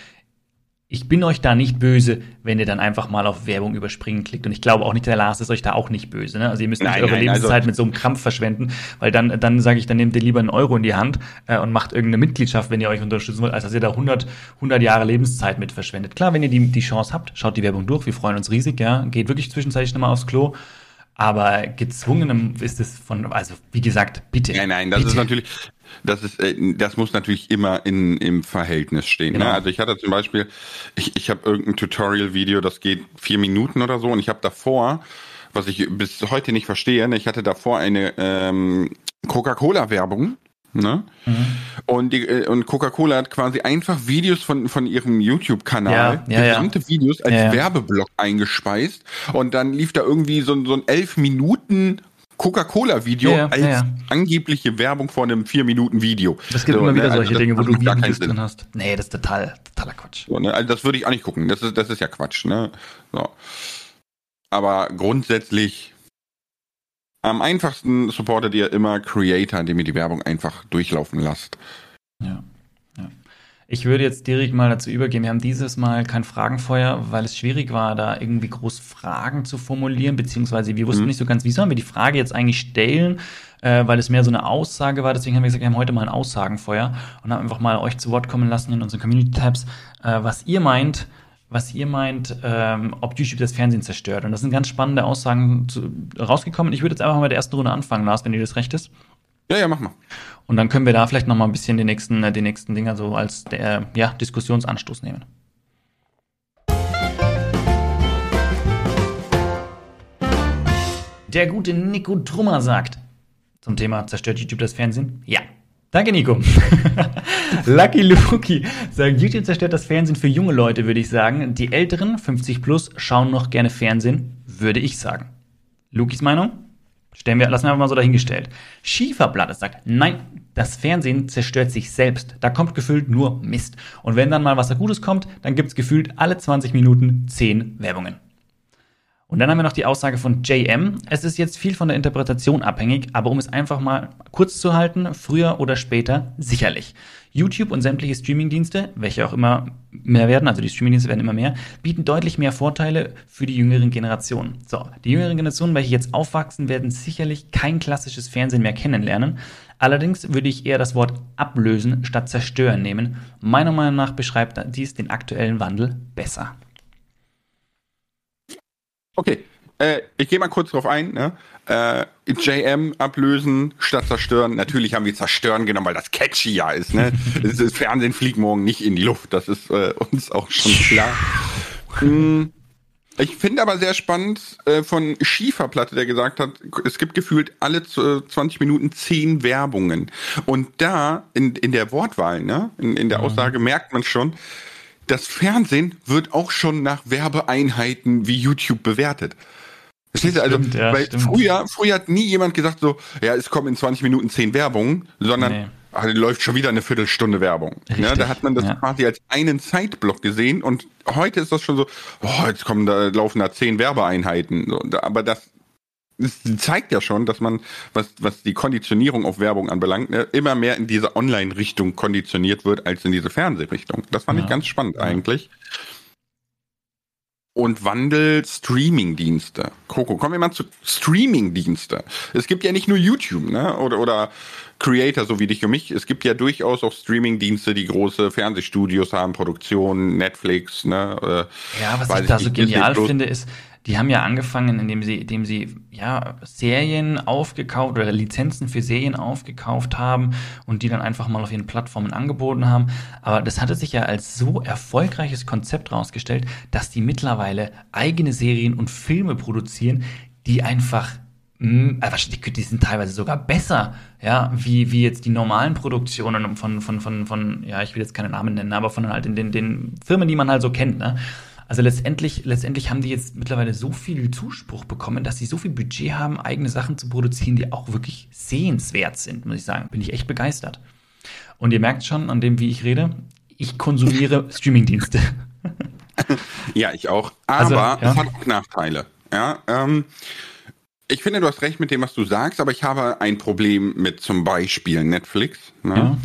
Speaker 1: ich bin euch da nicht böse, wenn ihr dann einfach mal auf Werbung überspringen klickt. Und ich glaube auch nicht, der Lars ist euch da auch nicht böse. Ne? Also ihr müsst nicht eure nein, Lebenszeit also mit so einem Krampf verschwenden, weil dann, dann sage ich, dann nehmt ihr lieber einen Euro in die Hand äh, und macht irgendeine Mitgliedschaft, wenn ihr euch unterstützen wollt, als dass ihr da 100, 100 Jahre Lebenszeit mit verschwendet. Klar, wenn ihr die, die Chance habt, schaut die Werbung durch. Wir freuen uns riesig. Ja, Geht wirklich zwischenzeitlich nochmal aufs Klo. Aber gezwungenem ist es von, also wie gesagt, bitte.
Speaker 2: Nein, nein, das
Speaker 1: bitte.
Speaker 2: ist natürlich, das ist, äh, das muss natürlich immer in, im Verhältnis stehen.
Speaker 1: Genau.
Speaker 2: Ne? Also ich hatte zum Beispiel, ich, ich habe irgendein Tutorial-Video, das geht vier Minuten oder so, und ich habe davor, was ich bis heute nicht verstehe, ne, ich hatte davor eine ähm, Coca-Cola-Werbung. Ne?
Speaker 1: Mhm.
Speaker 2: Und, die, äh, und Coca-Cola hat quasi einfach Videos von, von ihrem YouTube-Kanal,
Speaker 1: Ja, ja, ja.
Speaker 2: gesamte Videos als
Speaker 1: Ja, ja.
Speaker 2: Werbeblock eingespeist. Und dann lief da irgendwie so, ein- so ein elf Minuten Coca-Cola-Video
Speaker 1: Ja, ja,
Speaker 2: als
Speaker 1: ja, ja.
Speaker 2: angebliche Werbung vor einem vier Minuten Video.
Speaker 1: Es gibt
Speaker 2: So,
Speaker 1: immer
Speaker 2: ne,
Speaker 1: wieder
Speaker 2: also
Speaker 1: solche
Speaker 2: das
Speaker 1: Dinge, wo du Videos drin hast. Nee, das ist total, totaler Quatsch.
Speaker 2: So, ne? Also das würde ich auch nicht gucken. Das ist, das ist ja Quatsch. Ne? So. Aber grundsätzlich am einfachsten supportet ihr immer Creator, indem ihr die Werbung einfach durchlaufen lasst.
Speaker 1: Ja. ja. Ich würde jetzt direkt mal dazu übergehen. Wir haben dieses Mal kein Fragenfeuer, weil es schwierig war, da irgendwie groß Fragen zu formulieren, beziehungsweise wir wussten
Speaker 2: Mhm.
Speaker 1: nicht so ganz, wie sollen wir die Frage jetzt eigentlich stellen, äh, weil es mehr so eine Aussage war. Deswegen haben wir gesagt, wir haben heute mal ein Aussagenfeuer und haben einfach mal euch zu Wort kommen lassen in unseren Community-Tabs, äh, was ihr meint, was ihr meint, ähm, ob YouTube das Fernsehen zerstört. Und das sind ganz spannende Aussagen zu, rausgekommen. Ich würde jetzt einfach mal mit der ersten Runde anfangen, Lars, wenn dir das recht ist.
Speaker 2: Ja, ja, mach mal.
Speaker 1: Und dann können wir da vielleicht noch mal ein bisschen die nächsten, äh, die nächsten Dinger so als der, ja, Diskussionsanstoß nehmen. Der gute Nico Trummer sagt zum Thema zerstört YouTube das Fernsehen? Ja. Danke, Nico. Lucky Luki sagt, YouTube zerstört das Fernsehen für junge Leute, würde ich sagen. Die Älteren, 50 plus, schauen noch gerne Fernsehen, würde ich sagen. Lukis Meinung? Stellen wir, lassen wir einfach mal so dahingestellt. Schieferplatte sagt, nein, das Fernsehen zerstört sich selbst. Da kommt gefühlt nur Mist. Und wenn dann mal was Gutes kommt, dann gibt's gefühlt alle 20 Minuten 10 Werbungen. Und dann haben wir noch die Aussage von JM. Es ist jetzt viel von der Interpretation abhängig, aber um es einfach mal kurz zu halten, früher oder später sicherlich. YouTube und sämtliche Streamingdienste, welche auch immer mehr werden, also die Streamingdienste werden immer mehr, bieten deutlich mehr Vorteile für die jüngeren Generationen. So, die jüngeren Generationen, welche jetzt aufwachsen, werden sicherlich kein klassisches Fernsehen mehr kennenlernen. Allerdings würde ich eher das Wort ablösen statt zerstören nehmen. Meiner Meinung nach beschreibt dies den aktuellen Wandel besser.
Speaker 2: Okay, äh, ich gehe mal kurz drauf ein. Ne? Äh, JM ablösen statt zerstören. Natürlich haben wir zerstören genommen, weil das catchy ja ist. Ne? das, das Fernsehen fliegt morgen nicht in die Luft. Das ist äh, uns auch schon klar. Hm, ich finde aber sehr spannend äh, von Schieferplatte, der gesagt hat, es gibt gefühlt alle z- 20 Minuten 10 Werbungen. Und da in, in der Wortwahl, ne, in, in der Aussage merkt man schon, das Fernsehen wird auch schon nach Werbeeinheiten wie YouTube bewertet. Verstehst du? Also,
Speaker 1: Stimmt, ja,
Speaker 2: weil
Speaker 1: stimmt.
Speaker 2: früher, früher hat nie jemand gesagt so, ja, es kommen in 20 Minuten 10 Werbungen, sondern
Speaker 1: Nee.
Speaker 2: ah, läuft schon wieder eine Viertelstunde Werbung. Ja,
Speaker 1: Richtig,
Speaker 2: da hat man das
Speaker 1: ja.
Speaker 2: quasi als einen Zeitblock gesehen und heute ist das schon so, oh, jetzt kommen da, laufen da 10 Werbeeinheiten. So, aber das zeigt ja schon, dass man, was, was die Konditionierung auf Werbung anbelangt, ne, immer mehr in diese Online-Richtung konditioniert wird, als in diese Fernsehrichtung. Das fand
Speaker 1: Ja.
Speaker 2: ich ganz spannend eigentlich. Und Wandel Streaming-Dienste. Coco, kommen wir mal zu Streaming-Dienste. Es gibt ja nicht nur YouTube, ne? Oder, oder Creator, so wie dich und mich. Es gibt ja durchaus auch Streaming-Dienste, die große Fernsehstudios haben, Produktionen, Netflix, ne?
Speaker 1: Ja, was
Speaker 2: weiß
Speaker 1: ich da so genial finde, ist, die haben ja angefangen, indem sie, indem sie ja Serien aufgekauft oder Lizenzen für Serien aufgekauft haben und die dann einfach mal auf ihren Plattformen angeboten haben. Aber das hatte sich ja als so erfolgreiches Konzept rausgestellt, dass die mittlerweile eigene Serien und Filme produzieren, die einfach wahrscheinlich- die, sind teilweise sogar besser, ja, wie, wie jetzt die normalen Produktionen von, von, von, von, ja, ich will jetzt keine Namen nennen, aber von halt den, den, den Firmen, die man halt so kennt, ne? Also letztendlich, letztendlich haben die jetzt mittlerweile so viel Zuspruch bekommen, dass sie so viel Budget haben, eigene Sachen zu produzieren, die auch wirklich sehenswert sind, muss ich sagen. Bin ich echt begeistert. Und ihr merkt schon an dem, wie ich rede, ich konsumiere Streamingdienste.
Speaker 2: Ja, ich auch.
Speaker 1: Also,
Speaker 2: Aber
Speaker 1: ja.
Speaker 2: es hat auch Nachteile. Ja, ähm, ich finde, du hast recht mit dem, was du sagst, aber ich habe ein Problem mit zum Beispiel Netflix. Ne?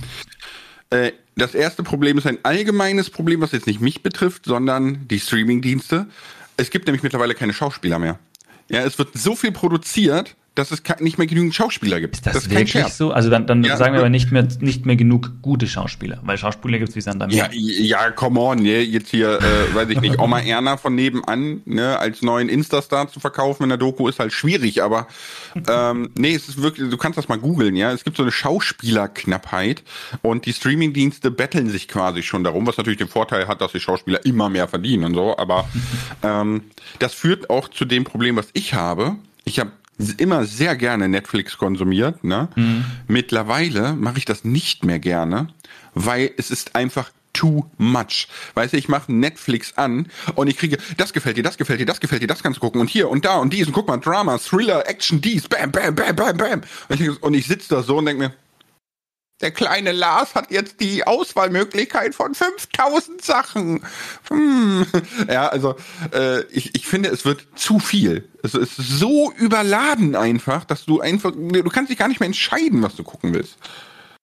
Speaker 2: Äh, das erste Problem ist ein allgemeines Problem, was jetzt nicht mich betrifft, sondern die Streamingdienste. Es gibt nämlich mittlerweile keine Schauspieler mehr. Ja, es wird so viel produziert, dass es nicht mehr genügend Schauspieler gibt.
Speaker 1: Ist das, das ist wirklich so? Also dann, dann ja, sagen wir aber nicht mehr, nicht mehr genug gute Schauspieler, weil Schauspieler gibt es wie Sand am
Speaker 2: Ja, ja, come on, ne? jetzt hier, äh, weiß ich nicht, Oma Erna von nebenan, ne, als neuen Instastar zu verkaufen in der Doku ist halt schwierig, aber ähm, nee, es ist wirklich, du kannst das mal googeln, ja. Es gibt so eine Schauspielerknappheit und die Streamingdienste betteln sich quasi schon darum, was natürlich den Vorteil hat, dass die Schauspieler immer mehr verdienen und so, aber ähm, das führt auch zu dem Problem, was ich habe. Ich habe immer sehr gerne Netflix konsumiert. Ne? Mhm. Mittlerweile mache ich das nicht mehr gerne, weil es ist einfach too much. Weißt du, ich mache Netflix an und ich kriege, das gefällt dir, das gefällt dir, das gefällt dir, das kannst du gucken und hier und da und dies und guck mal, Drama, Thriller, Action, dies, bam, bam, bam, bam, bam. Und ich, und ich sitze da so und denke mir, der kleine Lars hat jetzt die Auswahlmöglichkeit von 5000 Sachen. Hm. Ja, also äh, ich, ich finde, es wird zu viel. Es ist so überladen einfach, dass du einfach, du kannst dich gar nicht mehr entscheiden, was du gucken willst.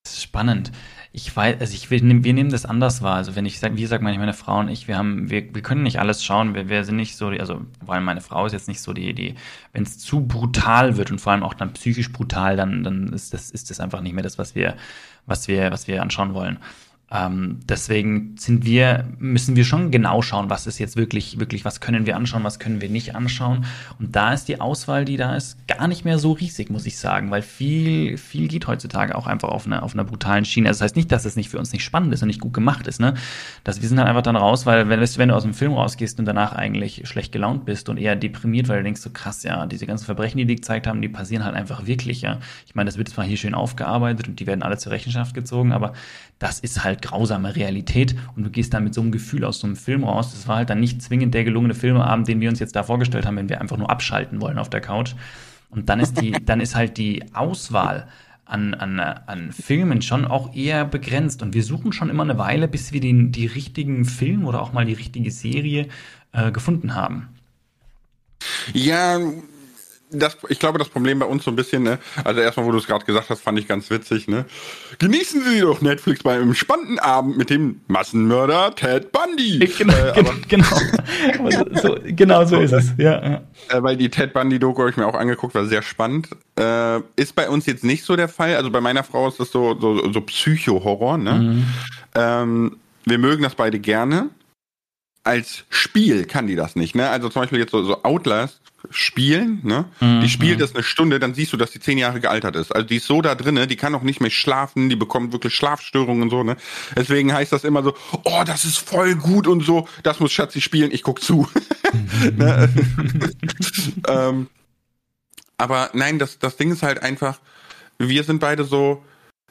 Speaker 1: Das ist spannend. Ich weiß, also ich, wir, wir nehmen das anders wahr. Also wenn ich sage, wie sagt meine, meine Frau und ich, wir haben, wir, wir können nicht alles schauen. Wir, wir sind nicht so, also vor allem meine Frau ist jetzt nicht so die, die, wenn es zu brutal wird und vor allem auch dann psychisch brutal, dann, dann ist das, ist das einfach nicht mehr das, was wir, was wir, was wir anschauen wollen. Ähm, deswegen sind wir, müssen wir schon genau schauen, was ist jetzt wirklich, wirklich, was können wir anschauen, was können wir nicht anschauen. Und da ist die Auswahl, die da ist, gar nicht mehr so riesig, muss ich sagen, weil viel, viel geht heutzutage auch einfach auf einer, auf einer brutalen Schiene. Also das heißt nicht, dass es nicht für uns nicht spannend ist und nicht gut gemacht ist, ne? Dass wir sind halt einfach dann raus, weil wenn, wenn du aus dem Film rausgehst und danach eigentlich schlecht gelaunt bist und eher deprimiert, weil du denkst so krass, ja, diese ganzen Verbrechen, die die gezeigt haben, die passieren halt einfach wirklich, ja. Ich meine, das wird zwar hier schön aufgearbeitet und die werden alle zur Rechenschaft gezogen, aber das ist halt grausame Realität und du gehst dann mit so einem Gefühl aus so einem Film raus. Das war halt dann nicht zwingend der gelungene Filmeabend, den wir uns jetzt da vorgestellt haben, wenn wir einfach nur abschalten wollen auf der Couch. Und dann ist die, dann ist halt die Auswahl an, an, an Filmen schon auch eher begrenzt. Und wir suchen schon immer eine Weile, bis wir den, die richtigen Film oder auch mal die richtige Serie äh, gefunden haben.
Speaker 2: Ja, das, ich glaube, das Problem bei uns so ein bisschen, ne, also erstmal, wo du es gerade gesagt hast, fand ich ganz witzig, ne? Genießen Sie doch Netflix bei einem spannenden Abend mit dem Massenmörder Ted Bundy.
Speaker 1: Genau, äh, aber, genau. so, genau so ist es, ja. ja.
Speaker 2: Äh, weil die Ted Bundy-Doku habe ich mir auch angeguckt, war sehr spannend. Äh, ist bei uns jetzt nicht so der Fall. Also bei meiner Frau ist das so, so, so Psycho-Horror, ne? Mhm. Ähm, wir mögen das beide gerne. Als Spiel kann die das nicht, ne? Also zum Beispiel jetzt so, so Outlast spielen, ne? Mhm. Die spielt das eine Stunde, dann siehst du, dass die zehn Jahre gealtert ist. Also die ist so da drinne, die kann auch nicht mehr schlafen, die bekommt wirklich Schlafstörungen und so, ne? Deswegen heißt das immer so, oh, das ist voll gut und so, das muss Schatzi spielen, ich guck zu. ne? ähm, aber nein, das, das Ding ist halt einfach, wir sind beide so,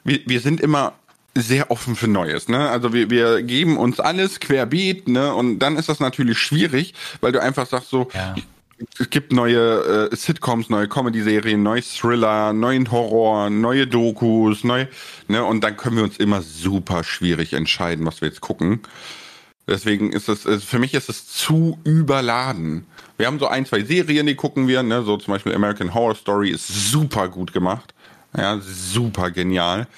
Speaker 2: wir, wir sind immer sehr offen für Neues, ne? Also wir, wir geben uns alles querbeet, ne? Und dann ist das natürlich schwierig, weil du einfach sagst so, ja es gibt neue äh, Sitcoms, neue Comedy-Serien, neue Thriller, neuen Horror, neue Dokus, neu, ne, und dann können wir uns immer super schwierig entscheiden, was wir jetzt gucken. Deswegen ist es, für mich ist es zu überladen. Wir haben so ein, zwei Serien, die gucken wir, ne, so zum Beispiel American Horror Story ist super gut gemacht. Ja, super genial.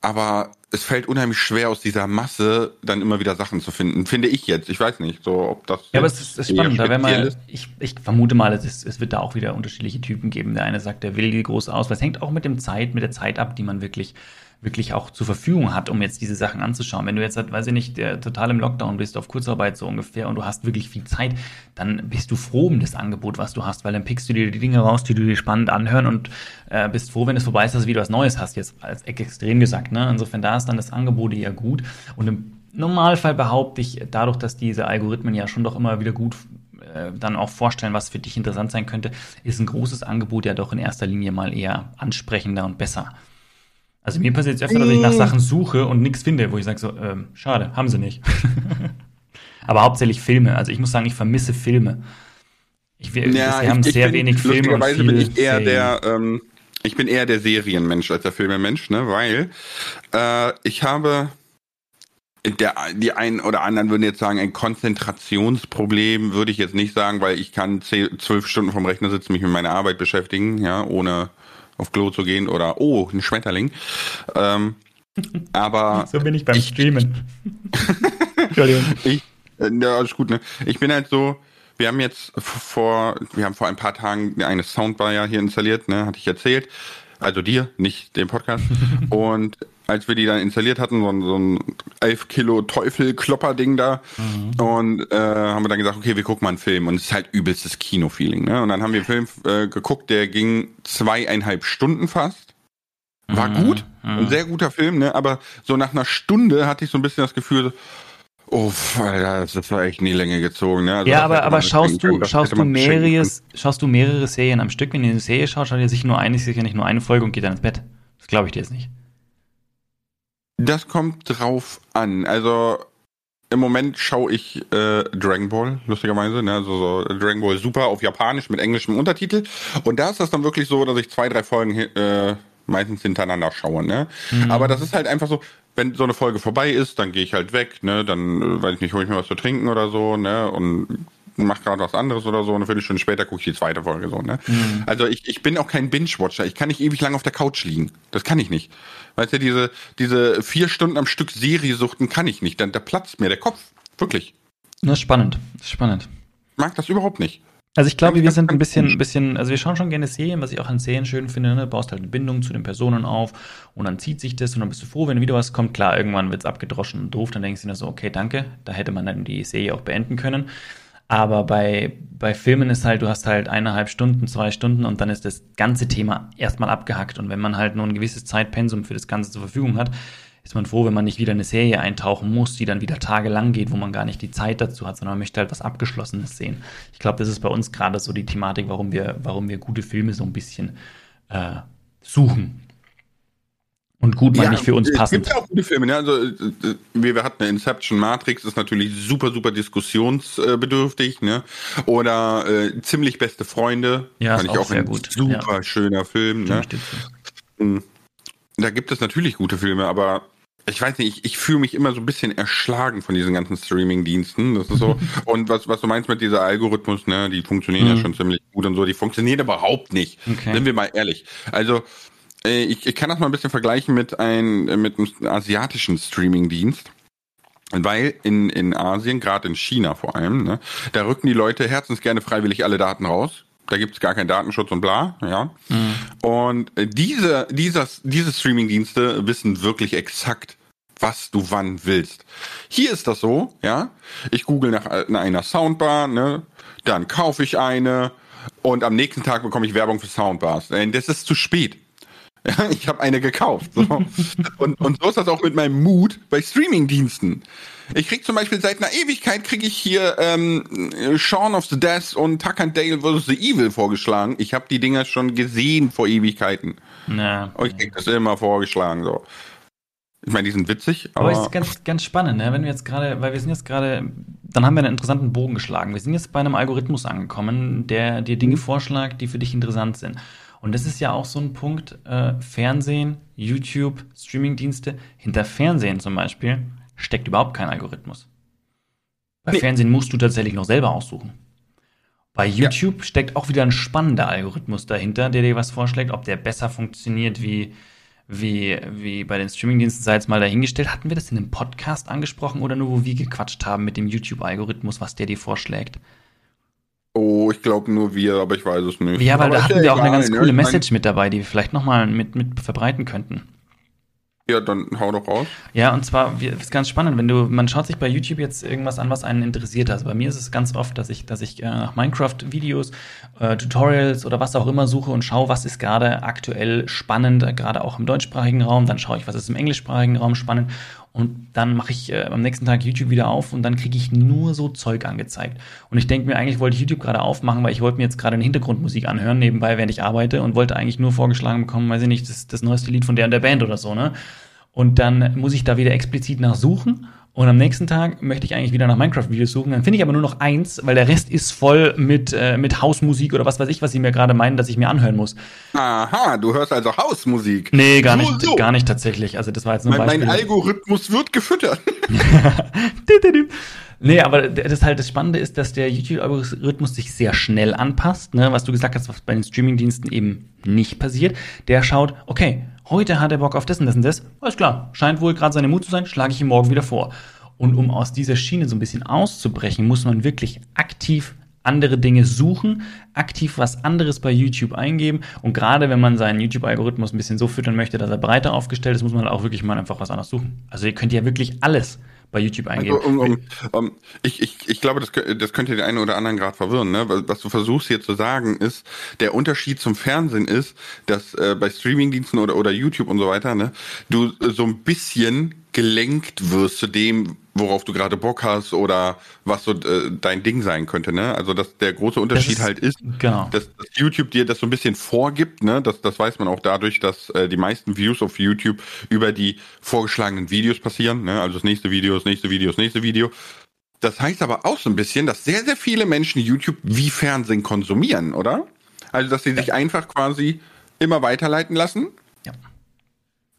Speaker 2: Aber es fällt unheimlich schwer aus dieser Masse dann immer wieder Sachen zu finden, finde ich jetzt. Ich weiß nicht, so ob das.
Speaker 1: Ja, aber es ist, ist spannend. Da mal, ich, ich vermute mal, es, ist, es wird da auch wieder unterschiedliche Typen geben. Der eine sagt, der will die große Auswahl. Es hängt auch mit dem Zeit, mit der Zeit ab, die man wirklich wirklich auch zur Verfügung hat, um jetzt diese Sachen anzuschauen. Wenn du jetzt, weiß ich nicht, total im Lockdown bist, auf Kurzarbeit so ungefähr und du hast wirklich viel Zeit, dann bist du froh um das Angebot, was du hast, weil dann pickst du dir die Dinge raus, die du dir spannend anhören und äh, bist froh, wenn es vorbei ist, dass du wieder was Neues hast, jetzt als extrem gesagt. Ne? Insofern da ist dann das Angebot eher gut und im Normalfall behaupte ich, dadurch, dass diese Algorithmen ja schon doch immer wieder gut äh, dann auch vorstellen, was für dich interessant sein könnte, ist ein großes Angebot ja doch in erster Linie mal eher ansprechender und besser. Also mir passiert es öfter, dass ich nach Sachen suche und nichts finde, wo ich sage so, ähm, schade, haben sie nicht. Aber hauptsächlich Filme. Also ich muss sagen, ich vermisse Filme.
Speaker 2: Ich, wir, ja, wir haben ich, sehr ich wenig bin, Filme. Lustigerweise bin ich eher Serien. der, ähm, ich bin eher der Serienmensch als der Filmemensch, ne? Weil äh, ich habe der, die einen oder anderen würden jetzt sagen, ein Konzentrationsproblem würde ich jetzt nicht sagen, weil ich kann zehn, zwölf Stunden vom Rechner sitzen, mich mit meiner Arbeit beschäftigen, ja, ohne auf Klo zu gehen oder oh, ein Schmetterling. Ähm, aber.
Speaker 1: so bin ich beim ich, Streamen.
Speaker 2: Entschuldigung. Ich, äh, ja, ist gut, ne? Ich bin halt so, wir haben jetzt vor, wir haben vor ein paar Tagen eine Soundbar ja hier installiert, ne, hatte ich erzählt. Also dir, nicht dem Podcast. und als wir die dann installiert hatten, so ein, so ein 11 Kilo Teufel-Klopper-Ding da. Mhm. Und äh, haben wir dann gesagt, okay, wir gucken mal einen Film. Und es ist halt übelstes Kino-Feeling. Ne? Und dann haben wir einen Film äh, geguckt, der ging zweieinhalb Stunden fast. War mhm. gut, ein mhm. sehr guter Film, ne? aber so nach einer Stunde hatte ich so ein bisschen das Gefühl, Oh, Alter, das war echt nie Länge gezogen. Ne?
Speaker 1: Also ja, aber, aber schaust du, schaust du mehrere, schaust du mehrere Serien am Stück? Wenn du eine Serie schaust, schaut ihr sicher nur eine, sicher nicht nur eine Folge und geht dann ins Bett. Das glaube ich dir jetzt nicht.
Speaker 2: Das kommt drauf an. Also im Moment schaue ich äh, Dragon Ball, lustigerweise. Ne? Also so Dragon Ball Super auf Japanisch mit englischem Untertitel. Und da ist das dann wirklich so, dass ich zwei, drei Folgen äh, meistens hintereinander schaue. Ne? Mhm. Aber das ist halt einfach so, wenn so eine Folge vorbei ist, dann gehe ich halt weg, ne? Dann, äh, weiß ich nicht, hole ich mir was zu trinken oder so, ne? Und mach gerade was anderes oder so, und eine Viertelstunde später gucke ich die zweite Folge so, ne? Mhm. Also ich, ich bin auch kein Binge-Watcher. Ich kann nicht ewig lang auf der Couch liegen. Das kann ich nicht. Weißt du, diese, diese vier Stunden am Stück Serie suchten kann ich nicht. Dann da platzt mir der Kopf. Wirklich.
Speaker 1: Das ist spannend. Das ist spannend.
Speaker 2: Ich mag das überhaupt nicht.
Speaker 1: Also ich glaube, wir sind ein bisschen, ein bisschen, also wir schauen schon gerne Serien, was ich auch an Serien schön finde, ne? baust halt eine Bindung zu den Personen auf und dann zieht sich das und dann bist du froh, wenn wieder was kommt. Klar, irgendwann wird's abgedroschen und doof, dann denkst du dir so, okay, danke, da hätte man dann die Serie auch beenden können. Aber bei, bei Filmen ist halt, du hast halt eineinhalb Stunden, zwei Stunden und dann ist das ganze Thema erstmal abgehackt. Und wenn man halt nur ein gewisses Zeitpensum für das Ganze zur Verfügung hat, ist man froh, wenn man nicht wieder eine Serie eintauchen muss, die dann wieder tagelang geht, wo man gar nicht die Zeit dazu hat, sondern man möchte halt was Abgeschlossenes sehen. Ich glaube, das ist bei uns gerade so die Thematik, warum wir, warum wir gute Filme so ein bisschen äh, suchen. Und gut, ja, nicht für uns passend.
Speaker 2: Es gibt ja auch gute Filme. Ne? Also, äh, wir, wir hatten Inception Matrix, ist natürlich super, super diskussionsbedürftig. Ne? Oder äh, Ziemlich beste Freunde.
Speaker 1: Ja, fand ich auch, auch ein gut.
Speaker 2: super ja. schöner Film. Ne? Hm. Da gibt es natürlich gute Filme, aber ich weiß nicht, ich, ich fühle mich immer so ein bisschen erschlagen von diesen ganzen Streaming-Diensten. Das ist so. und was, was du meinst mit dieser Algorithmus, ne, die funktionieren mhm. ja schon ziemlich gut und so, die funktionieren überhaupt nicht. Okay. Sind wir mal ehrlich. Also, äh, ich, ich kann das mal ein bisschen vergleichen mit, ein, mit einem asiatischen Streaming-Dienst. Weil in, in Asien, gerade in China vor allem, ne, da rücken die Leute herzensgerne freiwillig alle Daten raus da gibt es gar keinen Datenschutz und bla, ja. Mhm. Und äh, diese, dieser, diese Streaming-Dienste wissen wirklich exakt, was du wann willst. Hier ist das so, ja. Ich google nach, nach einer Soundbar, ne, dann kaufe ich eine und am nächsten Tag bekomme ich Werbung für Soundbars. Äh, das ist zu spät. Ja, ich habe eine gekauft. So. und, und so ist das auch mit meinem Mut bei Streaming-Diensten. Ich krieg zum Beispiel seit einer Ewigkeit kriege ich hier ähm, Shaun of the Death und Tuck and Dale vs. The Evil vorgeschlagen. Ich habe die Dinger schon gesehen vor Ewigkeiten. Ja. Und ich krieg das immer vorgeschlagen so. Ich meine, die sind witzig, aber.
Speaker 1: Aber ist ganz, ganz spannend, ne? Wenn wir jetzt gerade, weil wir sind jetzt gerade, dann haben wir einen interessanten Bogen geschlagen. Wir sind jetzt bei einem Algorithmus angekommen, der dir Dinge mhm. vorschlägt, die für dich interessant sind. Und das ist ja auch so ein Punkt, äh, Fernsehen, YouTube, Streamingdienste. Hinter Fernsehen zum Beispiel steckt überhaupt kein Algorithmus. Bei nee. Fernsehen musst du tatsächlich noch selber aussuchen. Bei YouTube ja. steckt auch wieder ein spannender Algorithmus dahinter, der dir was vorschlägt, ob der besser funktioniert wie, wie, wie bei den Streamingdiensten, sei jetzt mal dahingestellt. Hatten wir das in einem Podcast angesprochen oder nur, wo wir gequatscht haben mit dem YouTube-Algorithmus, was der dir vorschlägt?
Speaker 2: Oh, ich glaube nur wir, aber ich weiß es nicht.
Speaker 1: Ja, weil
Speaker 2: aber
Speaker 1: da hatten wir auch eine ganz ne? coole Message mit dabei, die wir vielleicht nochmal mit, mit verbreiten könnten.
Speaker 2: Ja, dann hau doch raus.
Speaker 1: Ja, und zwar es ist ganz spannend, wenn du, man schaut sich bei YouTube jetzt irgendwas an, was einen interessiert. Also bei mir ist es ganz oft, dass ich, dass ich äh, nach Minecraft-Videos, äh, Tutorials oder was auch immer suche und schaue, was ist gerade aktuell spannend, äh, gerade auch im deutschsprachigen Raum. Dann schaue ich, was ist im englischsprachigen Raum spannend. Und dann mache ich äh, am nächsten Tag YouTube wieder auf und dann kriege ich nur so Zeug angezeigt. Und ich denke mir, eigentlich wollte ich YouTube gerade aufmachen, weil ich wollte mir jetzt gerade eine Hintergrundmusik anhören, nebenbei, während ich arbeite und wollte eigentlich nur vorgeschlagen bekommen, weiß ich nicht, das, das neueste Lied von der und der Band oder so, ne? Und dann muss ich da wieder explizit nachsuchen. Und am nächsten Tag möchte ich eigentlich wieder nach Minecraft-Videos suchen. Dann finde ich aber nur noch eins, weil der Rest ist voll mit, äh, mit Hausmusik oder was weiß ich, was sie mir gerade meinen, dass ich mir anhören muss.
Speaker 2: Aha, du hörst also Hausmusik.
Speaker 1: Nee, gar nicht, so. gar nicht tatsächlich. Also das war jetzt
Speaker 2: nur mein, mein Algorithmus wird gefüttert.
Speaker 1: nee, aber das halt das Spannende ist, dass der YouTube-Algorithmus sich sehr schnell anpasst, ne? was du gesagt hast, was bei den Streaming-Diensten eben nicht passiert. Der schaut, okay, Heute hat er Bock auf das und das und das. Alles klar, scheint wohl gerade seine Mut zu sein, schlage ich ihm morgen wieder vor. Und um aus dieser Schiene so ein bisschen auszubrechen, muss man wirklich aktiv andere Dinge suchen, aktiv was anderes bei YouTube eingeben. Und gerade wenn man seinen YouTube-Algorithmus ein bisschen so füttern möchte, dass er breiter aufgestellt ist, muss man auch wirklich mal einfach was anderes suchen. Also ihr könnt ja wirklich alles bei YouTube also, eingeben. Also, um, um,
Speaker 2: um, ich, ich, ich glaube, das, das könnte den einen oder anderen gerade verwirren. Ne? Was du versuchst hier zu sagen, ist, der Unterschied zum Fernsehen ist, dass äh, bei Streamingdiensten oder, oder YouTube und so weiter, ne, du so ein bisschen gelenkt wirst zu dem, worauf du gerade Bock hast oder was so äh, dein Ding sein könnte, ne? Also dass der große Unterschied ist, halt ist, genau. dass, dass, YouTube dir das so ein bisschen vorgibt, ne? Das, das weiß man auch dadurch, dass äh, die meisten Views auf YouTube über die vorgeschlagenen Videos passieren, ne? Also das nächste Video, das nächste Video, das nächste Video. Das heißt aber auch so ein bisschen, dass sehr, sehr viele Menschen YouTube wie Fernsehen konsumieren, oder? Also dass sie sich einfach quasi immer weiterleiten lassen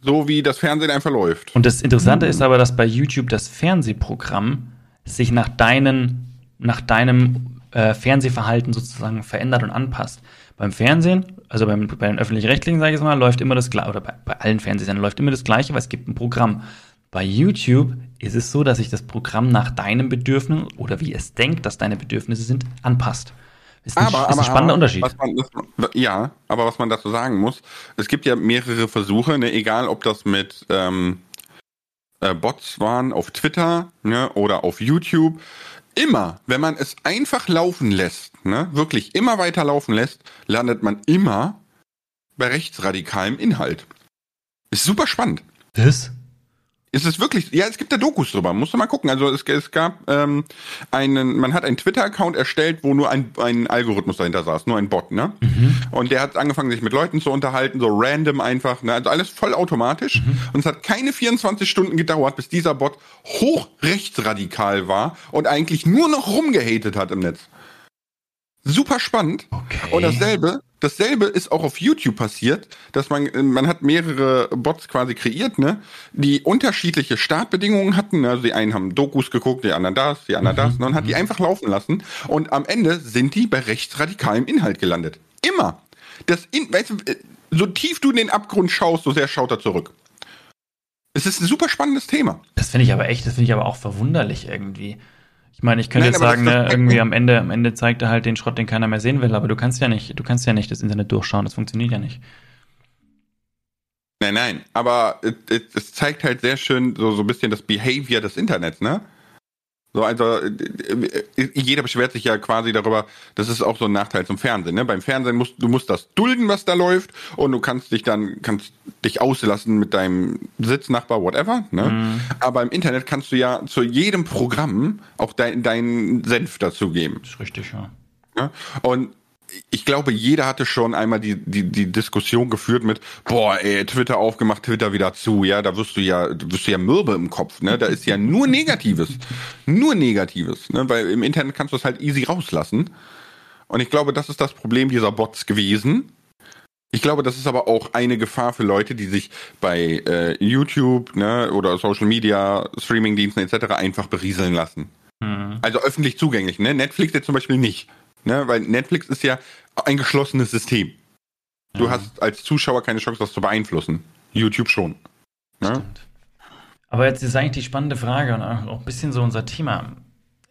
Speaker 2: so wie das Fernsehen einfach läuft.
Speaker 1: Und das Interessante ist aber, dass bei YouTube das Fernsehprogramm sich nach, deinen, nach deinem äh, Fernsehverhalten sozusagen verändert und anpasst. Beim Fernsehen, also beim, bei den öffentlich-rechtlichen, sage ich jetzt mal, läuft immer das gleiche, oder bei, bei allen Fernsehsendern läuft immer das gleiche, weil es gibt ein Programm. Bei YouTube ist es so, dass sich das Programm nach deinem Bedürfnis oder wie es denkt, dass deine Bedürfnisse sind, anpasst.
Speaker 2: Ist ein, aber, ist ein spannender aber, Unterschied. Man, das, ja, aber was man dazu sagen muss, es gibt ja mehrere Versuche, ne, egal ob das mit ähm, äh, Bots waren auf Twitter ne, oder auf YouTube. Immer, wenn man es einfach laufen lässt, ne, wirklich immer weiter laufen lässt, landet man immer bei rechtsradikalem Inhalt. Ist super spannend.
Speaker 1: Das?
Speaker 2: Ist es wirklich, ja, es gibt da Dokus drüber, musst du mal gucken. Also es, es gab ähm, einen, man hat einen Twitter-Account erstellt, wo nur ein, ein Algorithmus dahinter saß, nur ein Bot, ne? Mhm. Und der hat angefangen, sich mit Leuten zu unterhalten, so random einfach, ne? Also alles voll automatisch. Mhm. Und es hat keine 24 Stunden gedauert, bis dieser Bot hochrechtsradikal war und eigentlich nur noch rumgehatet hat im Netz. Super spannend. Okay. Und dasselbe Dasselbe ist auch auf YouTube passiert, dass man, man hat mehrere Bots quasi kreiert, ne, die unterschiedliche Startbedingungen hatten. Also die einen haben Dokus geguckt, die anderen das, die anderen das, ne, und hat die mhm. einfach laufen lassen. Und am Ende sind die bei rechtsradikalem Inhalt gelandet. Immer. Das in, weißt du, äh, so tief du in den Abgrund schaust, so sehr schaut er zurück. Es ist ein super spannendes Thema.
Speaker 1: Das finde ich aber echt, das finde ich aber auch verwunderlich irgendwie. Ich meine, ich könnte Nein, jetzt sagen, ne, irgendwie am Ende, am Ende zeigt er halt den Schrott, den keiner mehr sehen will, aber du kannst ja nicht, du kannst ja nicht das Internet durchschauen, das funktioniert ja nicht.
Speaker 2: Nein, nein, aber es, es zeigt halt sehr schön so, so ein bisschen das Behavior des Internets, ne? So, also äh, äh, jeder beschwert sich ja quasi darüber, das ist auch so ein Nachteil zum Fernsehen. Ne? Beim Fernsehen musst du musst das dulden, was da läuft, und du kannst dich dann kannst dich auslassen mit deinem Sitznachbar, whatever. Ne? Mhm. Aber im Internet kannst du ja zu jedem Programm auch deinen dein Senf dazugeben.
Speaker 1: Das ist richtig, ja.
Speaker 2: ja? Und ich glaube, jeder hatte schon einmal die, die, die Diskussion geführt mit, boah, ey, Twitter aufgemacht, Twitter wieder zu, ja, da wirst du ja, wirst du ja mürbe im Kopf, ne? Da ist ja nur Negatives. nur Negatives, ne? Weil im Internet kannst du es halt easy rauslassen. Und ich glaube, das ist das Problem dieser Bots gewesen. Ich glaube, das ist aber auch eine Gefahr für Leute, die sich bei äh, YouTube ne, oder Social Media, Streamingdiensten etc. einfach berieseln lassen. Mhm. Also öffentlich zugänglich. Ne? Netflix jetzt zum Beispiel nicht. Ne? Weil Netflix ist ja ein geschlossenes System. Du ja. hast als Zuschauer keine Chance, das zu beeinflussen. YouTube schon.
Speaker 1: Ne? Aber jetzt ist eigentlich die spannende Frage und auch ein bisschen so unser Thema.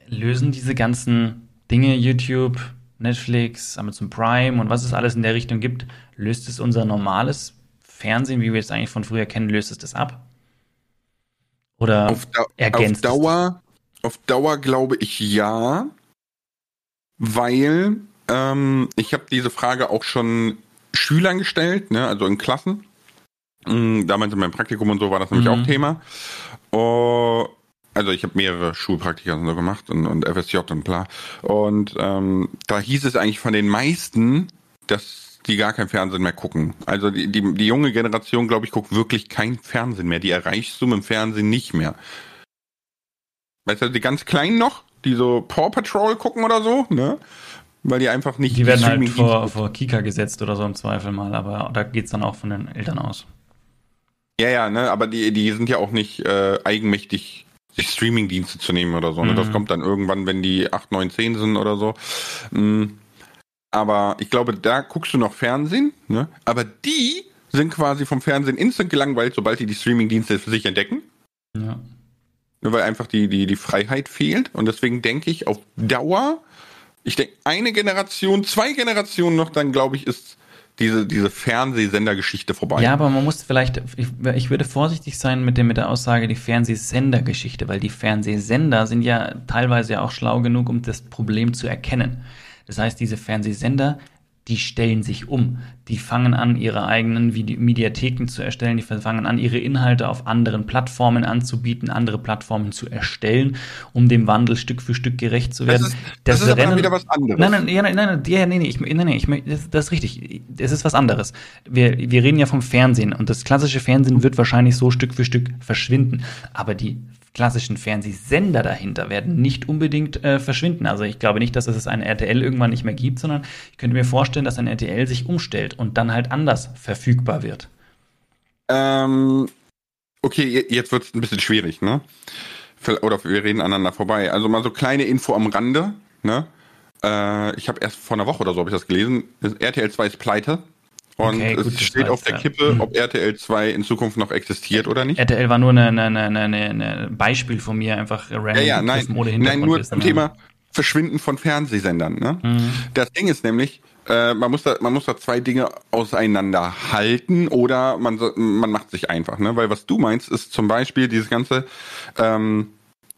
Speaker 1: Lösen diese ganzen Dinge, YouTube, Netflix, Amazon Prime und was es alles in der Richtung gibt, löst es unser normales Fernsehen, wie wir es eigentlich von früher kennen, löst es das ab? Oder
Speaker 2: auf, ergänzt auf Dauer, auf Dauer glaube ich ja weil ähm, ich habe diese Frage auch schon Schülern gestellt, ne, also in Klassen. Mhm, damals in meinem Praktikum und so war das nämlich mhm. auch Thema. Oh, also ich habe mehrere Schulpraktika so gemacht und, und FSJ und bla. Und ähm, da hieß es eigentlich von den meisten, dass die gar kein Fernsehen mehr gucken. Also die, die, die junge Generation, glaube ich, guckt wirklich kein Fernsehen mehr. Die erreichst du mit dem Fernsehen nicht mehr. Weißt du, die ganz Kleinen noch, die so Paw Patrol gucken oder so, ne? Weil die einfach nicht.
Speaker 1: Die werden halt vor, vor Kika gesetzt oder so im Zweifel mal, aber da geht's dann auch von den Eltern aus.
Speaker 2: Ja, ja, ne, aber die, die sind ja auch nicht äh, eigenmächtig, sich Streaming-Dienste zu nehmen oder so. Ne? Das mhm. kommt dann irgendwann, wenn die 8, 9, 10 sind oder so. Mhm. Aber ich glaube, da guckst du noch Fernsehen, ne? Aber die sind quasi vom Fernsehen instant gelangweilt, sobald die die Streaming-Dienste für sich entdecken. Ja. Nur weil einfach die, die, die Freiheit fehlt. Und deswegen denke ich, auf Dauer ich denke, eine Generation, zwei Generationen noch, dann glaube ich, ist diese, diese Fernsehsendergeschichte vorbei.
Speaker 1: Ja, aber man muss vielleicht, ich, ich würde vorsichtig sein mit, dem, mit der Aussage, die Fernsehsendergeschichte, weil die Fernsehsender sind ja teilweise auch schlau genug, um das Problem zu erkennen. Das heißt, diese Fernsehsender die stellen sich um. Die fangen an, ihre eigenen Mediatheken zu erstellen, die fangen an, ihre Inhalte auf anderen Plattformen anzubieten, andere Plattformen zu erstellen, um dem Wandel Stück für Stück gerecht zu werden.
Speaker 2: Das ist, das, das ist Rennen, wieder was anderes.
Speaker 1: Nein, nein, ja, nein, nein, ja, nee, nee, ich, nee, nee, ich, das, das ist richtig. Es ist was anderes. Wir, wir reden ja vom Fernsehen und das klassische Fernsehen wird wahrscheinlich so Stück für Stück verschwinden. Aber die klassischen Fernsehsender dahinter werden nicht unbedingt äh, verschwinden. Also ich glaube nicht, dass es ein RTL irgendwann nicht mehr gibt, sondern ich könnte mir vorstellen, dass ein RTL sich umstellt und dann halt anders verfügbar wird.
Speaker 2: Ähm, okay, jetzt wird es ein bisschen schwierig, ne? Oder wir reden aneinander vorbei. Also mal so kleine Info am Rande, ne? Äh, ich habe erst vor einer Woche oder so habe ich das gelesen. RTL 2 ist pleite. Und okay, es gut, steht auf der Kippe, ja. ob RTL 2 in Zukunft noch existiert oder nicht.
Speaker 1: RTL war nur ein eine, eine, eine, Beispiel von mir, einfach
Speaker 2: random. Ja, ja, nein, nein nur zum Thema Verschwinden von Fernsehsendern. Ne? Mhm. Das Ding ist nämlich, äh, man, muss da, man muss da zwei Dinge auseinanderhalten oder man, man macht sich einfach. Ne? Weil was du meinst, ist zum Beispiel dieses ganze ähm,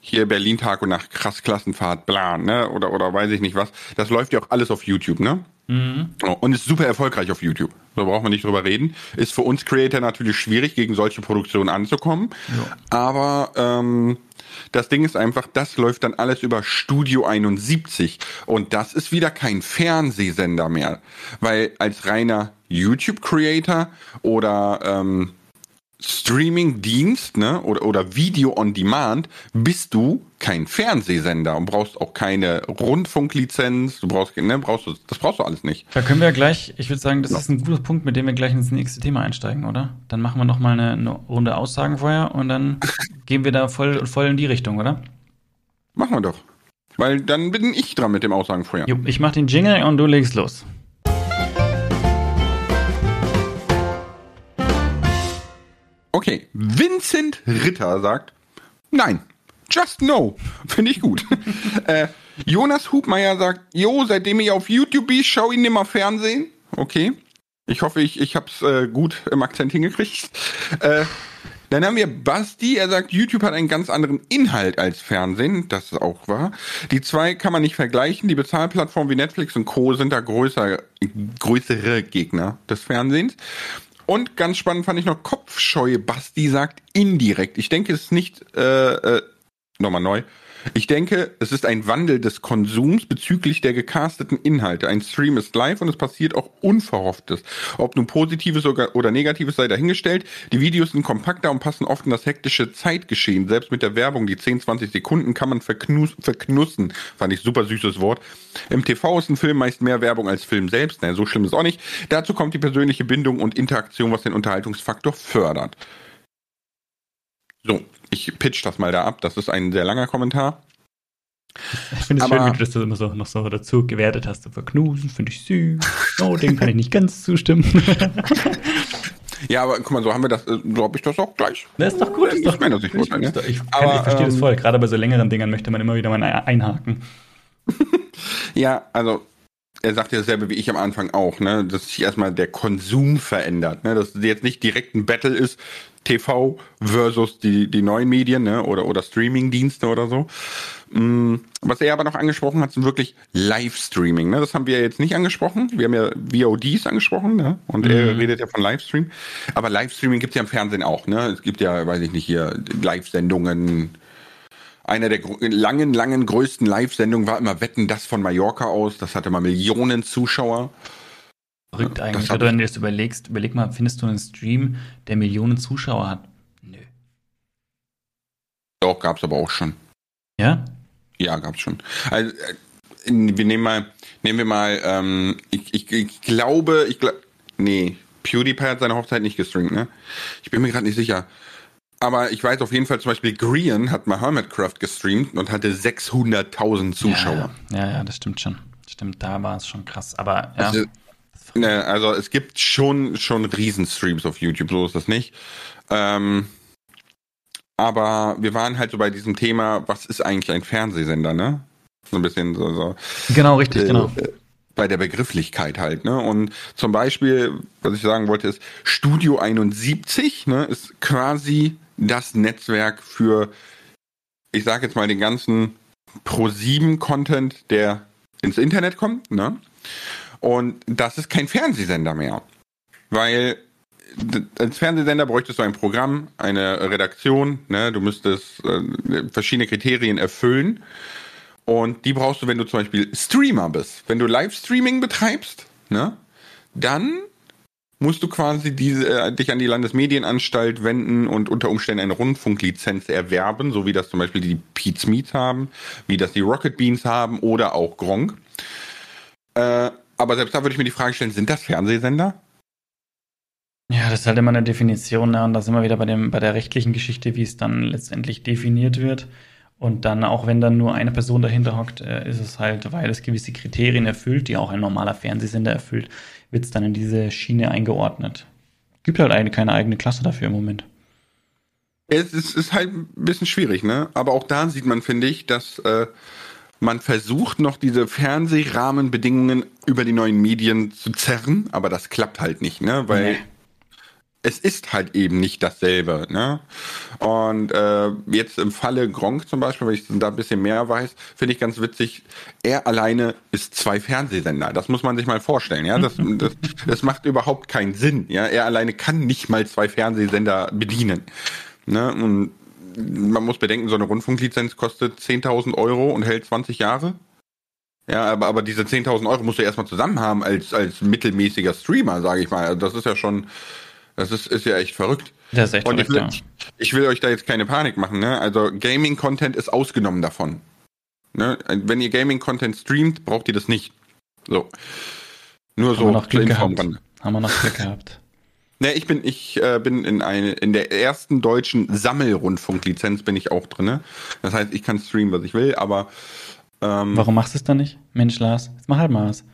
Speaker 2: hier Berlin Tag und Nacht, krass Klassenfahrt, bla, ne? Oder, oder weiß ich nicht was. Das läuft ja auch alles auf YouTube, ne? Mhm. Und ist super erfolgreich auf YouTube. Da braucht man nicht drüber reden. Ist für uns Creator natürlich schwierig, gegen solche Produktionen anzukommen. Ja. Aber ähm, das Ding ist einfach, das läuft dann alles über Studio 71. Und das ist wieder kein Fernsehsender mehr. Weil als reiner YouTube-Creator oder ähm, Streaming-Dienst ne, oder, oder Video on Demand bist du kein Fernsehsender und brauchst auch keine Rundfunklizenz. Du brauchst, ne, brauchst du, das brauchst du alles nicht.
Speaker 1: Da können wir gleich, ich würde sagen, das ja. ist ein guter Punkt, mit dem wir gleich ins nächste Thema einsteigen, oder? Dann machen wir nochmal eine, eine Runde Aussagen vorher und dann gehen wir da voll, voll in die Richtung, oder?
Speaker 2: Machen wir doch. Weil dann bin ich dran mit dem Aussagen vorher.
Speaker 1: Ich mach den Jingle und du legst los.
Speaker 2: Okay, Vincent Ritter sagt, nein, just no. Finde ich gut. äh, Jonas Hubmeier sagt, jo, seitdem ich auf YouTube bin, schau ihn nimmer Fernsehen. Okay. Ich hoffe, ich, ich hab's äh, gut im Akzent hingekriegt. Äh, dann haben wir Basti, er sagt, YouTube hat einen ganz anderen Inhalt als Fernsehen. Das ist auch wahr. Die zwei kann man nicht vergleichen. Die Bezahlplattformen wie Netflix und Co. sind da größer, größere Gegner des Fernsehens. Und ganz spannend fand ich noch Kopfscheue. Basti sagt indirekt. Ich denke, es ist nicht, äh, äh, nochmal neu. Ich denke, es ist ein Wandel des Konsums bezüglich der gecasteten Inhalte. Ein Stream ist live und es passiert auch Unverhofftes. Ob nun Positives oder Negatives sei dahingestellt. Die Videos sind kompakter und passen oft in das hektische Zeitgeschehen. Selbst mit der Werbung, die 10, 20 Sekunden kann man verknus verknussen. Fand ich super süßes Wort. Im TV ist ein Film meist mehr Werbung als Film selbst. Naja, so schlimm ist auch nicht. Dazu kommt die persönliche Bindung und Interaktion, was den Unterhaltungsfaktor fördert. So, ich pitch das mal da ab. Das ist ein sehr langer Kommentar.
Speaker 1: Ich finde es schön, wie du das immer so, noch so dazu gewertet hast. Verknusen, finde ich süß. Oh, dem kann ich nicht ganz zustimmen.
Speaker 2: ja, aber guck mal, so haben wir das, äh, so habe ich das auch gleich.
Speaker 1: Das ist doch gut. Das ist doch Sicht ich, ne? ich, ich, aber, ich verstehe ähm, das voll. Gerade bei so längeren Dingern möchte man immer wieder mal einhaken.
Speaker 2: ja, also er sagt ja dasselbe wie ich am Anfang auch, ne, dass sich erstmal der Konsum verändert, ne, dass es jetzt nicht direkt ein Battle ist, TV versus die, die neuen Medien, ne, oder, oder Streaming-Dienste oder so. Mm, was er aber noch angesprochen hat, sind wirklich Livestreaming, ne, das haben wir jetzt nicht angesprochen. Wir haben ja VODs angesprochen, ne, und mhm. er redet ja von Livestream. Aber Livestreaming gibt es ja im Fernsehen auch, ne, es gibt ja, weiß ich nicht, hier Live-Sendungen, einer der langen, langen größten Live-Sendungen war immer Wetten das von Mallorca aus. Das hatte mal Millionen Zuschauer.
Speaker 1: Verrückt eigentlich, oder wenn du das überlegst, überleg mal, findest du einen Stream, der Millionen Zuschauer hat? Nö.
Speaker 2: Doch, gab's aber auch schon.
Speaker 1: Ja?
Speaker 2: Ja, gab's schon. Also, äh, wir nehmen mal, nehmen wir mal, ähm, ich, ich, ich glaube, ich glaube, nee, PewDiePie hat seine Hochzeit nicht gestreamt, ne? Ich bin mir gerade nicht sicher. Aber ich weiß auf jeden Fall zum Beispiel, Grian hat mal Hermitcraft gestreamt und hatte 600.000 Zuschauer.
Speaker 1: Ja, ja, ja, das stimmt schon. Stimmt, da war es schon krass. Aber ja.
Speaker 2: Also, ne, also es gibt schon, schon Riesenstreams auf YouTube, so ist das nicht. Ähm, aber wir waren halt so bei diesem Thema, was ist eigentlich ein Fernsehsender, ne? So ein bisschen so. so
Speaker 1: genau, richtig, äh, genau.
Speaker 2: Bei der Begrifflichkeit halt, ne? Und zum Beispiel, was ich sagen wollte, ist Studio 71, ne, ist quasi das Netzwerk für, ich sage jetzt mal, den ganzen Pro7-Content, der ins Internet kommt, ne? Und das ist kein Fernsehsender mehr. Weil als Fernsehsender bräuchtest du ein Programm, eine Redaktion, ne? du müsstest äh, verschiedene Kriterien erfüllen. Und die brauchst du, wenn du zum Beispiel Streamer bist. Wenn du Livestreaming betreibst, ne? dann musst du quasi diese, äh, dich an die Landesmedienanstalt wenden und unter Umständen eine Rundfunklizenz erwerben, so wie das zum Beispiel die Pete's Meat haben, wie das die Rocket Beans haben oder auch Gronk. Äh, aber selbst da würde ich mir die Frage stellen, sind das Fernsehsender?
Speaker 1: Ja, das ist halt immer eine Definition, ne? und da sind wir wieder bei, dem, bei der rechtlichen Geschichte, wie es dann letztendlich definiert wird. Und dann, auch wenn dann nur eine Person dahinter hockt, äh, ist es halt, weil es gewisse Kriterien erfüllt, die auch ein normaler Fernsehsender erfüllt, wird es dann in diese Schiene eingeordnet. Gibt halt eine, keine eigene Klasse dafür im Moment.
Speaker 2: Es ist, ist halt ein bisschen schwierig, ne? Aber auch da sieht man, finde ich, dass äh, man versucht noch diese Fernsehrahmenbedingungen über die neuen Medien zu zerren, aber das klappt halt nicht, ne? Weil nee es ist halt eben nicht dasselbe. Ne? Und äh, jetzt im Falle Gronk zum Beispiel, wenn ich da ein bisschen mehr weiß, finde ich ganz witzig, er alleine ist zwei Fernsehsender. Das muss man sich mal vorstellen. Ja, das, das, das macht überhaupt keinen Sinn. Ja, er alleine kann nicht mal zwei Fernsehsender bedienen. Ne? Und man muss bedenken, so eine Rundfunklizenz kostet 10.000 Euro und hält 20 Jahre. Ja, aber, aber diese 10.000 Euro musst du erstmal zusammen haben als, als mittelmäßiger Streamer, sage ich mal. Das ist ja schon, das ist, ist ja echt verrückt.
Speaker 1: Das ist echt
Speaker 2: Und
Speaker 1: verrückt,
Speaker 2: ich will, ja. ich will euch da jetzt keine Panik machen, ne? Also Gaming-Content ist ausgenommen davon. Ne? Wenn ihr Gaming-Content streamt, braucht ihr das nicht. So. Nur
Speaker 1: Haben
Speaker 2: so
Speaker 1: wir noch Glück gehabt. Haben wir noch Glück gehabt.
Speaker 2: Ne, ich bin, ich äh, bin in eine, in der ersten deutschen Sammelrundfunklizenz bin ich auch drin. Das heißt, ich kann streamen, was ich will, aber
Speaker 1: ähm, Warum machst du es dann nicht? Mensch, Lars, jetzt mach halt mal was.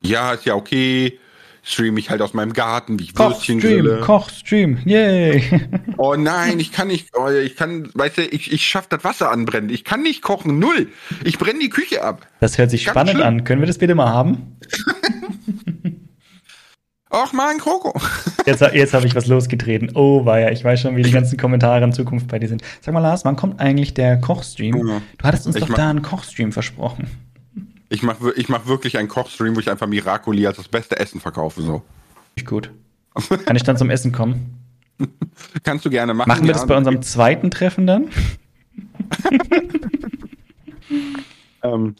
Speaker 2: Ja, ist ja okay streame ich halt aus meinem Garten, wie ich Koch, Würstchen
Speaker 1: Stream, grille. Koch, Stream, yay.
Speaker 2: Oh nein, ich kann nicht, oh, ich kann, weißt du, ich, ich schaff das Wasser anbrennen. Ich kann nicht kochen, null. Ich brenne die Küche ab.
Speaker 1: Das hört sich Ganz spannend schlimm. an. Können wir das bitte mal haben?
Speaker 2: Och man, Kroko.
Speaker 1: Jetzt, jetzt habe ich was losgetreten. Oh, ja, ich weiß schon, wie die ganzen Kommentare in Zukunft bei dir sind. Sag mal, Lars, wann kommt eigentlich der Kochstream? Ja. Du hattest uns ich doch da einen Kochstream versprochen.
Speaker 2: Ich mache ich mach wirklich einen Kochstream, wo ich einfach Miracoli als das beste Essen verkaufe. So.
Speaker 1: Ich gut. Kann ich dann zum Essen kommen?
Speaker 2: Kannst du gerne machen.
Speaker 1: Machen wir ja. das bei unserem zweiten Treffen dann?
Speaker 2: ähm,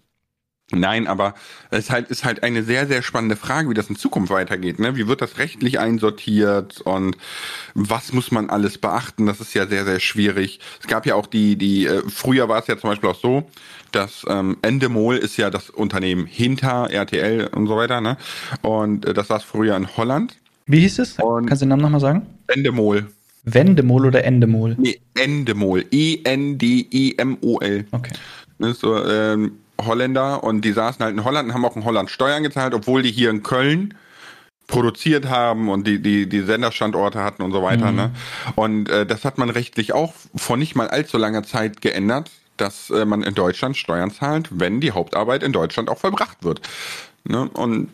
Speaker 2: Nein, aber es ist halt, ist halt eine sehr, sehr spannende Frage, wie das in Zukunft weitergeht. Ne? Wie wird das rechtlich einsortiert und was muss man alles beachten? Das ist ja sehr, sehr schwierig. Es gab ja auch die, die, äh, früher war es ja zum Beispiel auch so, dass ähm, Endemol ist ja das Unternehmen hinter RTL und so weiter, ne? Und äh, das saß früher in Holland.
Speaker 1: Wie hieß es? Und Kannst du den Namen nochmal sagen?
Speaker 2: Endemol.
Speaker 1: Wendemol oder Endemol?
Speaker 2: Nee, Endemol. E-N-D-E-M-O-L.
Speaker 1: Okay.
Speaker 2: Das ist so, ähm, Holländer und die saßen halt in Holland und haben auch in Holland Steuern gezahlt, obwohl die hier in Köln produziert haben und die, die, die Senderstandorte hatten und so weiter. Mhm. Ne? Und äh, das hat man rechtlich auch vor nicht mal allzu langer Zeit geändert, dass äh, man in Deutschland Steuern zahlt, wenn die Hauptarbeit in Deutschland auch vollbracht wird. Ne? Und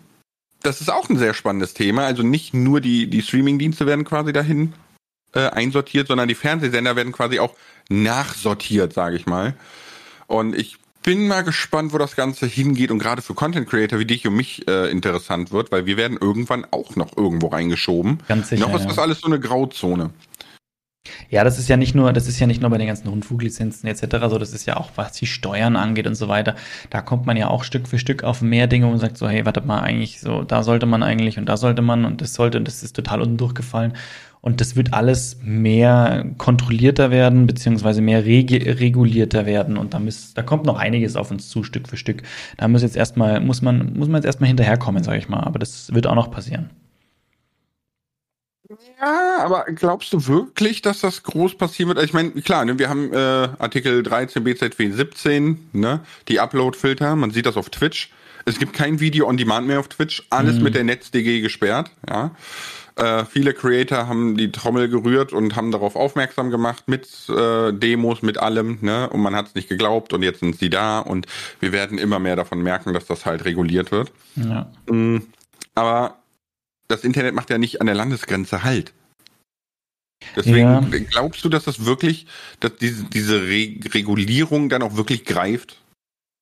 Speaker 2: das ist auch ein sehr spannendes Thema. Also nicht nur die, die Streaming-Dienste werden quasi dahin äh, einsortiert, sondern die Fernsehsender werden quasi auch nachsortiert, sage ich mal. Und ich bin mal gespannt, wo das Ganze hingeht und gerade für Content Creator wie dich und mich äh, interessant wird, weil wir werden irgendwann auch noch irgendwo reingeschoben.
Speaker 1: Ganz sicher.
Speaker 2: Noch ist das alles so eine Grauzone.
Speaker 1: Ja, das ist ja nicht nur, das ist ja nicht nur bei den ganzen Rundfunklizenzen etc. so, das ist ja auch, was die Steuern angeht und so weiter. Da kommt man ja auch Stück für Stück auf mehr Dinge und sagt so, hey, warte mal, eigentlich so, da sollte man eigentlich und da sollte man und das sollte und das ist total unten durchgefallen. Und das wird alles mehr kontrollierter werden, beziehungsweise mehr reg regulierter werden. Und da, muss, da kommt noch einiges auf uns zu, Stück für Stück. Da muss jetzt erstmal, muss man, muss man jetzt erstmal hinterherkommen, sage ich mal. Aber das wird auch noch passieren.
Speaker 2: Ja, aber glaubst du wirklich, dass das groß passieren wird? Ich meine, klar, ne, wir haben äh, Artikel 13 BZW 17, ne, die Upload-Filter, man sieht das auf Twitch. Es gibt kein Video on Demand mehr auf Twitch, alles mhm. mit der NetzDG gesperrt, ja. Äh, viele Creator haben die Trommel gerührt und haben darauf aufmerksam gemacht mit äh, Demos, mit allem, ne? Und man hat es nicht geglaubt und jetzt sind sie da und wir werden immer mehr davon merken, dass das halt reguliert wird.
Speaker 1: Ja.
Speaker 2: Mhm. Aber das Internet macht ja nicht an der Landesgrenze Halt. Deswegen
Speaker 1: Ja.
Speaker 2: glaubst du, dass das wirklich, dass diese, diese Re Regulierung dann auch wirklich greift?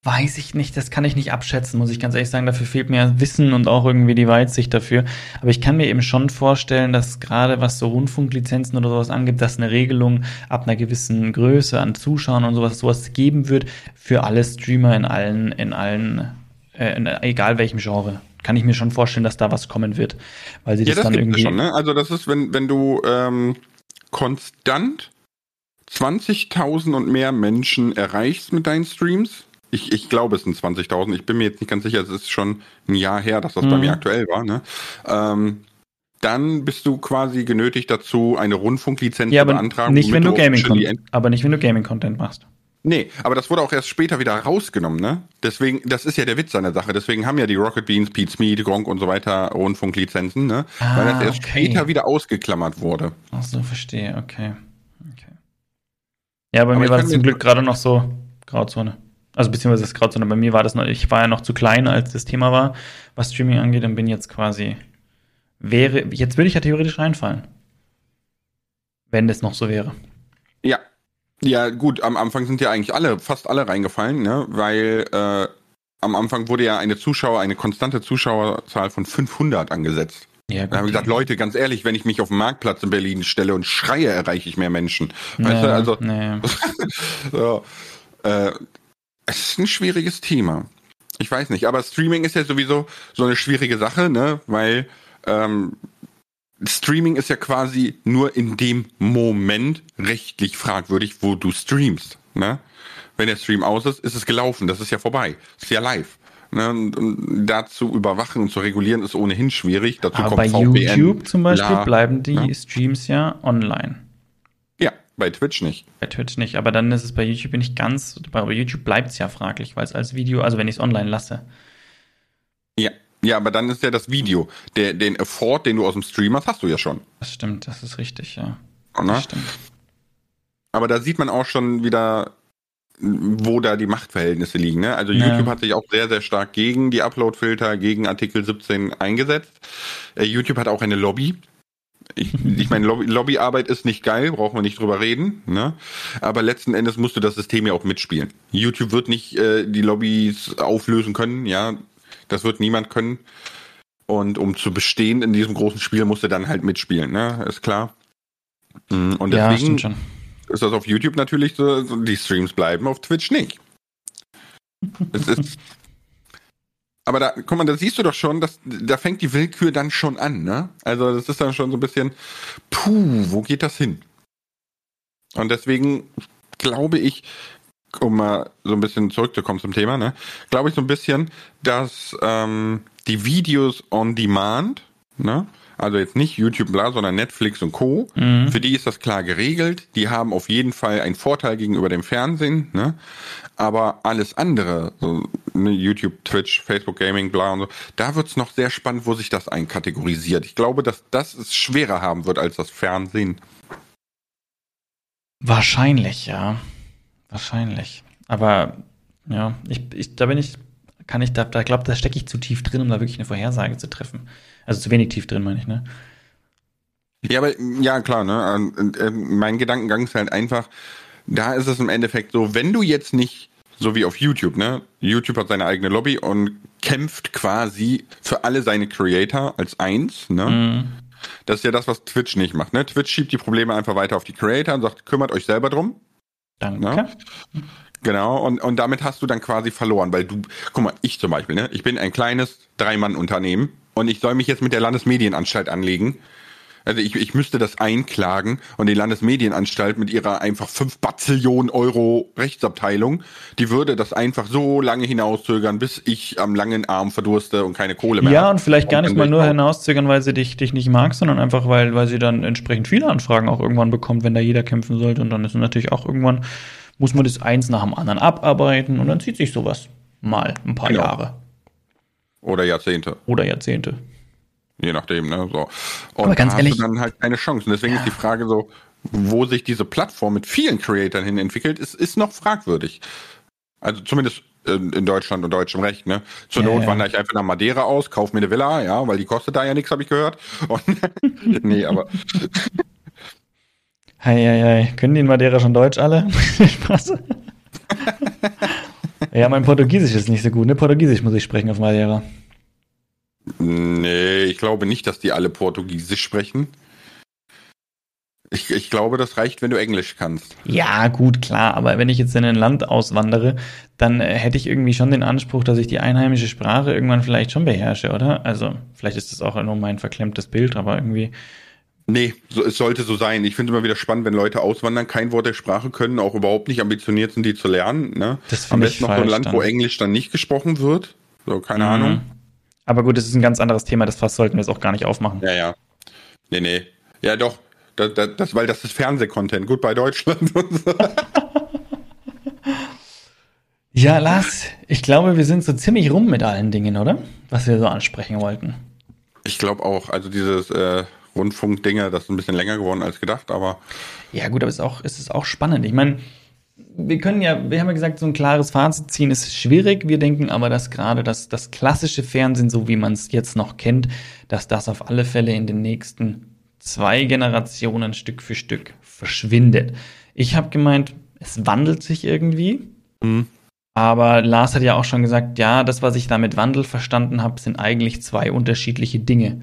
Speaker 1: Weiß ich nicht, das kann ich nicht abschätzen, muss ich ganz ehrlich sagen. Dafür fehlt mir Wissen und auch irgendwie die Weitsicht dafür. Aber ich kann mir eben schon vorstellen, dass gerade was so Rundfunklizenzen oder sowas angeht, dass eine Regelung ab einer gewissen Größe an Zuschauern und sowas, sowas geben wird für alle Streamer in allen, in allen, äh, in, egal welchem Genre. Kann ich mir schon vorstellen, dass da was kommen wird. Weil sie
Speaker 2: Ja,
Speaker 1: das,
Speaker 2: das
Speaker 1: dann irgendwie.
Speaker 2: schon, ne? Also das ist, wenn, wenn du ähm, konstant 20.000 und mehr Menschen erreichst mit deinen Streams. Ich, ich glaube, es sind 20.000. Ich bin mir jetzt nicht ganz sicher. Es ist schon ein Jahr her, dass das bei
Speaker 1: Mhm.
Speaker 2: mir aktuell war. Ne? Ähm, dann bist du quasi genötigt dazu, eine Rundfunklizenz
Speaker 1: Ja,
Speaker 2: zu beantragen.
Speaker 1: nicht, wenn du Gaming aber nicht, wenn du Gaming Content machst.
Speaker 2: Nee, aber das wurde auch erst später wieder rausgenommen, ne? Deswegen, das ist ja der Witz an der Sache. Deswegen haben ja die Rocket Beans, Pete Smith, Gronk und so weiter Rundfunklizenzen, ne?
Speaker 1: Ah,
Speaker 2: Weil das erst
Speaker 1: okay.
Speaker 2: später wieder ausgeklammert wurde.
Speaker 1: Ach so, verstehe, okay. okay. Ja, bei
Speaker 2: Aber
Speaker 1: mir war das zum Glück gerade noch so Grauzone. Also beziehungsweise das Grauzone, bei mir war das noch, ich war ja noch zu klein, als das Thema war, was Streaming angeht, und bin jetzt quasi, wäre, jetzt würde ich ja theoretisch reinfallen. Wenn das noch so wäre.
Speaker 2: Ja. Ja, gut, am Anfang sind ja eigentlich alle, fast alle reingefallen, ne? Weil äh, am Anfang wurde ja eine Zuschauer, eine konstante Zuschauerzahl von 500 angesetzt.
Speaker 1: Ja,
Speaker 2: Da haben wir gesagt, Leute, ganz ehrlich, wenn ich mich auf den Marktplatz in Berlin stelle und schreie, erreiche ich mehr Menschen. Weißt du, also
Speaker 1: nee.
Speaker 2: so, äh, es ist ein schwieriges Thema. Ich weiß nicht, aber Streaming ist ja sowieso so eine schwierige Sache, ne? Weil ähm, Streaming ist ja quasi nur in dem Moment rechtlich fragwürdig, wo du streamst. Ne? Wenn der Stream aus ist, ist es gelaufen. Das ist ja vorbei. ist ja live. Ne? Und, und da zu überwachen und zu regulieren ist ohnehin schwierig. Dazu
Speaker 1: Aber
Speaker 2: kommt
Speaker 1: bei
Speaker 2: VPN,
Speaker 1: YouTube zum Beispiel
Speaker 2: bla.
Speaker 1: bleiben die
Speaker 2: Ja.
Speaker 1: Streams ja online.
Speaker 2: Bei Twitch nicht.
Speaker 1: Bei Twitch nicht, aber dann ist es bei YouTube nicht ganz, bei YouTube bleibt es ja fraglich, weil es als Video, also wenn ich es online lasse.
Speaker 2: Ja. Ja, aber dann ist ja das Video. Der, den Effort, den du aus dem Stream hast, hast du ja schon.
Speaker 1: Das stimmt, das ist richtig, ja.
Speaker 2: Ne?
Speaker 1: Das stimmt.
Speaker 2: Aber da sieht man auch schon wieder, wo da die Machtverhältnisse liegen. Ne? Also
Speaker 1: Ja.
Speaker 2: YouTube hat sich auch sehr, sehr stark gegen die Upload-Filter, gegen Artikel 17 eingesetzt. Äh, YouTube hat auch eine Lobby. Ich, ich meine, Lobby, Lobbyarbeit ist nicht geil, brauchen wir nicht drüber reden. Ne? Aber letzten Endes musst du das System ja auch mitspielen. YouTube wird nicht äh, die Lobbys auflösen können, ja. Das wird niemand können. Und um zu bestehen in diesem großen Spiel, musst du dann halt mitspielen, ne? Ist klar. Mm, Und
Speaker 1: Ja,
Speaker 2: deswegen
Speaker 1: schon.
Speaker 2: ist das auf YouTube natürlich so die Streams bleiben, auf Twitch nicht. Es ist, aber da, guck mal, da siehst du doch schon, dass da fängt die Willkür dann schon an, ne? Also das ist dann schon so ein bisschen, puh, wo geht das hin? Und deswegen glaube ich, um mal so ein bisschen zurückzukommen zum Thema, ne, glaube ich so ein bisschen, dass ähm, die Videos on Demand, ne, also jetzt nicht YouTube bla, sondern Netflix und Co.
Speaker 1: Mhm.
Speaker 2: Für die ist das klar geregelt. Die haben auf jeden Fall einen Vorteil gegenüber dem Fernsehen, ne? Aber alles andere, so, ne, YouTube, Twitch, Facebook Gaming, bla und so, da wird's noch sehr spannend, wo sich das einkategorisiert. Ich glaube, dass das es schwerer haben wird als das Fernsehen.
Speaker 1: Wahrscheinlich, ja. Wahrscheinlich. Aber ja, ich, ich da bin ich, kann ich, da, da glaube, da stecke ich zu tief drin, um da wirklich eine Vorhersage zu treffen. Also zu wenig tief drin, meine ich, ne?
Speaker 2: Ja, aber ja, klar, ne? Und, äh, mein Gedankengang ist halt einfach, da ist es im Endeffekt so, wenn du jetzt nicht, so wie auf YouTube, ne? YouTube hat seine eigene Lobby und kämpft quasi für alle seine Creator als eins, ne?
Speaker 1: Mhm.
Speaker 2: Das ist ja das, was Twitch nicht macht, ne? Twitch schiebt die Probleme einfach weiter auf die Creator und sagt, kümmert euch selber drum.
Speaker 1: Danke.
Speaker 2: Ja. Genau, und, und damit hast du dann quasi verloren, weil du, guck mal, ich zum Beispiel, ne? Ich bin ein kleines Drei-Mann-Unternehmen und ich soll mich jetzt mit der Landesmedienanstalt anlegen. Also ich, ich müsste das einklagen und die Landesmedienanstalt mit ihrer einfach 5 Bazillionen Euro Rechtsabteilung, die würde das einfach so lange hinauszögern, bis ich am langen Arm verdurste und keine Kohle mehr
Speaker 1: Ja,
Speaker 2: hab.
Speaker 1: und vielleicht gar nicht mal nur hinauszögern, weil sie dich, dich nicht mag, sondern einfach, weil, weil sie dann entsprechend viele Anfragen auch irgendwann bekommt, wenn da jeder kämpfen sollte. Und dann ist natürlich auch irgendwann, muss man das eins nach dem anderen abarbeiten und dann zieht sich sowas mal ein paar
Speaker 2: Genau.
Speaker 1: Jahre
Speaker 2: Oder Jahrzehnte.
Speaker 1: oder Jahrzehnte.
Speaker 2: je nachdem, ne? So. Und
Speaker 1: Aber ganz
Speaker 2: da
Speaker 1: ehrlich-
Speaker 2: dann halt keine Chance. Und deswegen
Speaker 1: Ja.
Speaker 2: ist die Frage so, wo sich diese Plattform mit vielen Creatoren hin entwickelt, ist, ist noch fragwürdig. Also zumindest in, in Deutschland und deutschem Recht, ne? Zur
Speaker 1: Ja,
Speaker 2: Not wandere ich einfach nach Madeira aus, kauf mir eine Villa, ja, weil die kostet da ja nichts, habe ich gehört. Und nee, aber
Speaker 1: Hei, hei, hei. Können die in Madeira schon Deutsch alle? Spaß. ja, mein Portugiesisch ist nicht so gut. Ne, Portugiesisch muss ich sprechen auf Madeira.
Speaker 2: nee, ich glaube nicht, dass die alle Portugiesisch sprechen. Ich, ich glaube, das reicht, wenn du Englisch kannst.
Speaker 1: Ja, gut, klar. Aber wenn ich jetzt in ein Land auswandere, dann äh, hätte ich irgendwie schon den Anspruch, dass ich die einheimische Sprache irgendwann vielleicht schon beherrsche, oder? Also, vielleicht ist das auch nur mein verklemmtes Bild, aber irgendwie.
Speaker 2: Nee, so, es sollte so sein. Ich finde immer wieder spannend, wenn Leute auswandern, kein Wort der Sprache können, auch überhaupt nicht ambitioniert sind, die zu lernen. Ne?
Speaker 1: Das
Speaker 2: Am besten noch so ein Land,
Speaker 1: dann.
Speaker 2: wo Englisch dann nicht gesprochen wird. So, keine
Speaker 1: Mhm.
Speaker 2: Ahnung.
Speaker 1: Aber gut, das ist ein ganz anderes Thema. Das Fass sollten wir jetzt auch gar nicht aufmachen.
Speaker 2: Ja, ja. Nee, nee. Ja, doch. Das, das, das, weil das ist Fernsehcontent. Gut bei Deutschland und so.
Speaker 1: Ja, Lars, ich glaube, wir sind so ziemlich rum mit allen Dingen, oder? Was wir so ansprechen wollten.
Speaker 2: Ich glaube auch. Also dieses äh, Rundfunk-Dinge, das ist ein bisschen länger geworden als gedacht, aber
Speaker 1: Ja, gut, aber es ist auch, es ist auch spannend. Ich meine, wir können ja, wir haben ja gesagt, so ein klares Fazit ziehen ist schwierig. Wir denken aber, dass gerade das, das klassische Fernsehen, so wie man es jetzt noch kennt, dass das auf alle Fälle in den nächsten zwei Generationen Stück für Stück verschwindet. Ich habe gemeint, es wandelt sich irgendwie.
Speaker 2: Mhm.
Speaker 1: Aber Lars hat ja auch schon gesagt, ja, das, was ich damit Wandel verstanden habe, sind eigentlich zwei unterschiedliche Dinge.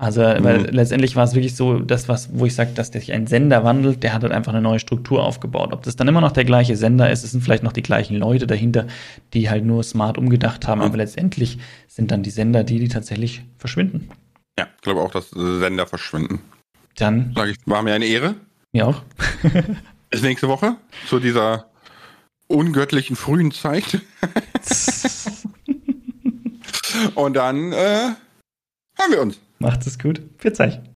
Speaker 1: Also, weil letztendlich war es wirklich so, das, was, wo ich sage, dass sich ein Sender wandelt, der hat halt einfach eine neue Struktur aufgebaut. Ob das dann immer noch der gleiche Sender ist, es sind vielleicht noch die gleichen Leute dahinter, die halt nur smart umgedacht haben, aber letztendlich sind dann die Sender die, die tatsächlich verschwinden.
Speaker 2: ja, ich glaube auch, dass Sender verschwinden.
Speaker 1: Dann,
Speaker 2: Sag ich, war mir eine Ehre.
Speaker 1: mir auch.
Speaker 2: Bis nächste Woche zu dieser ungöttlichen frühen Zeit. Und dann äh, hören wir uns.
Speaker 1: Macht es gut. Für Zeichen.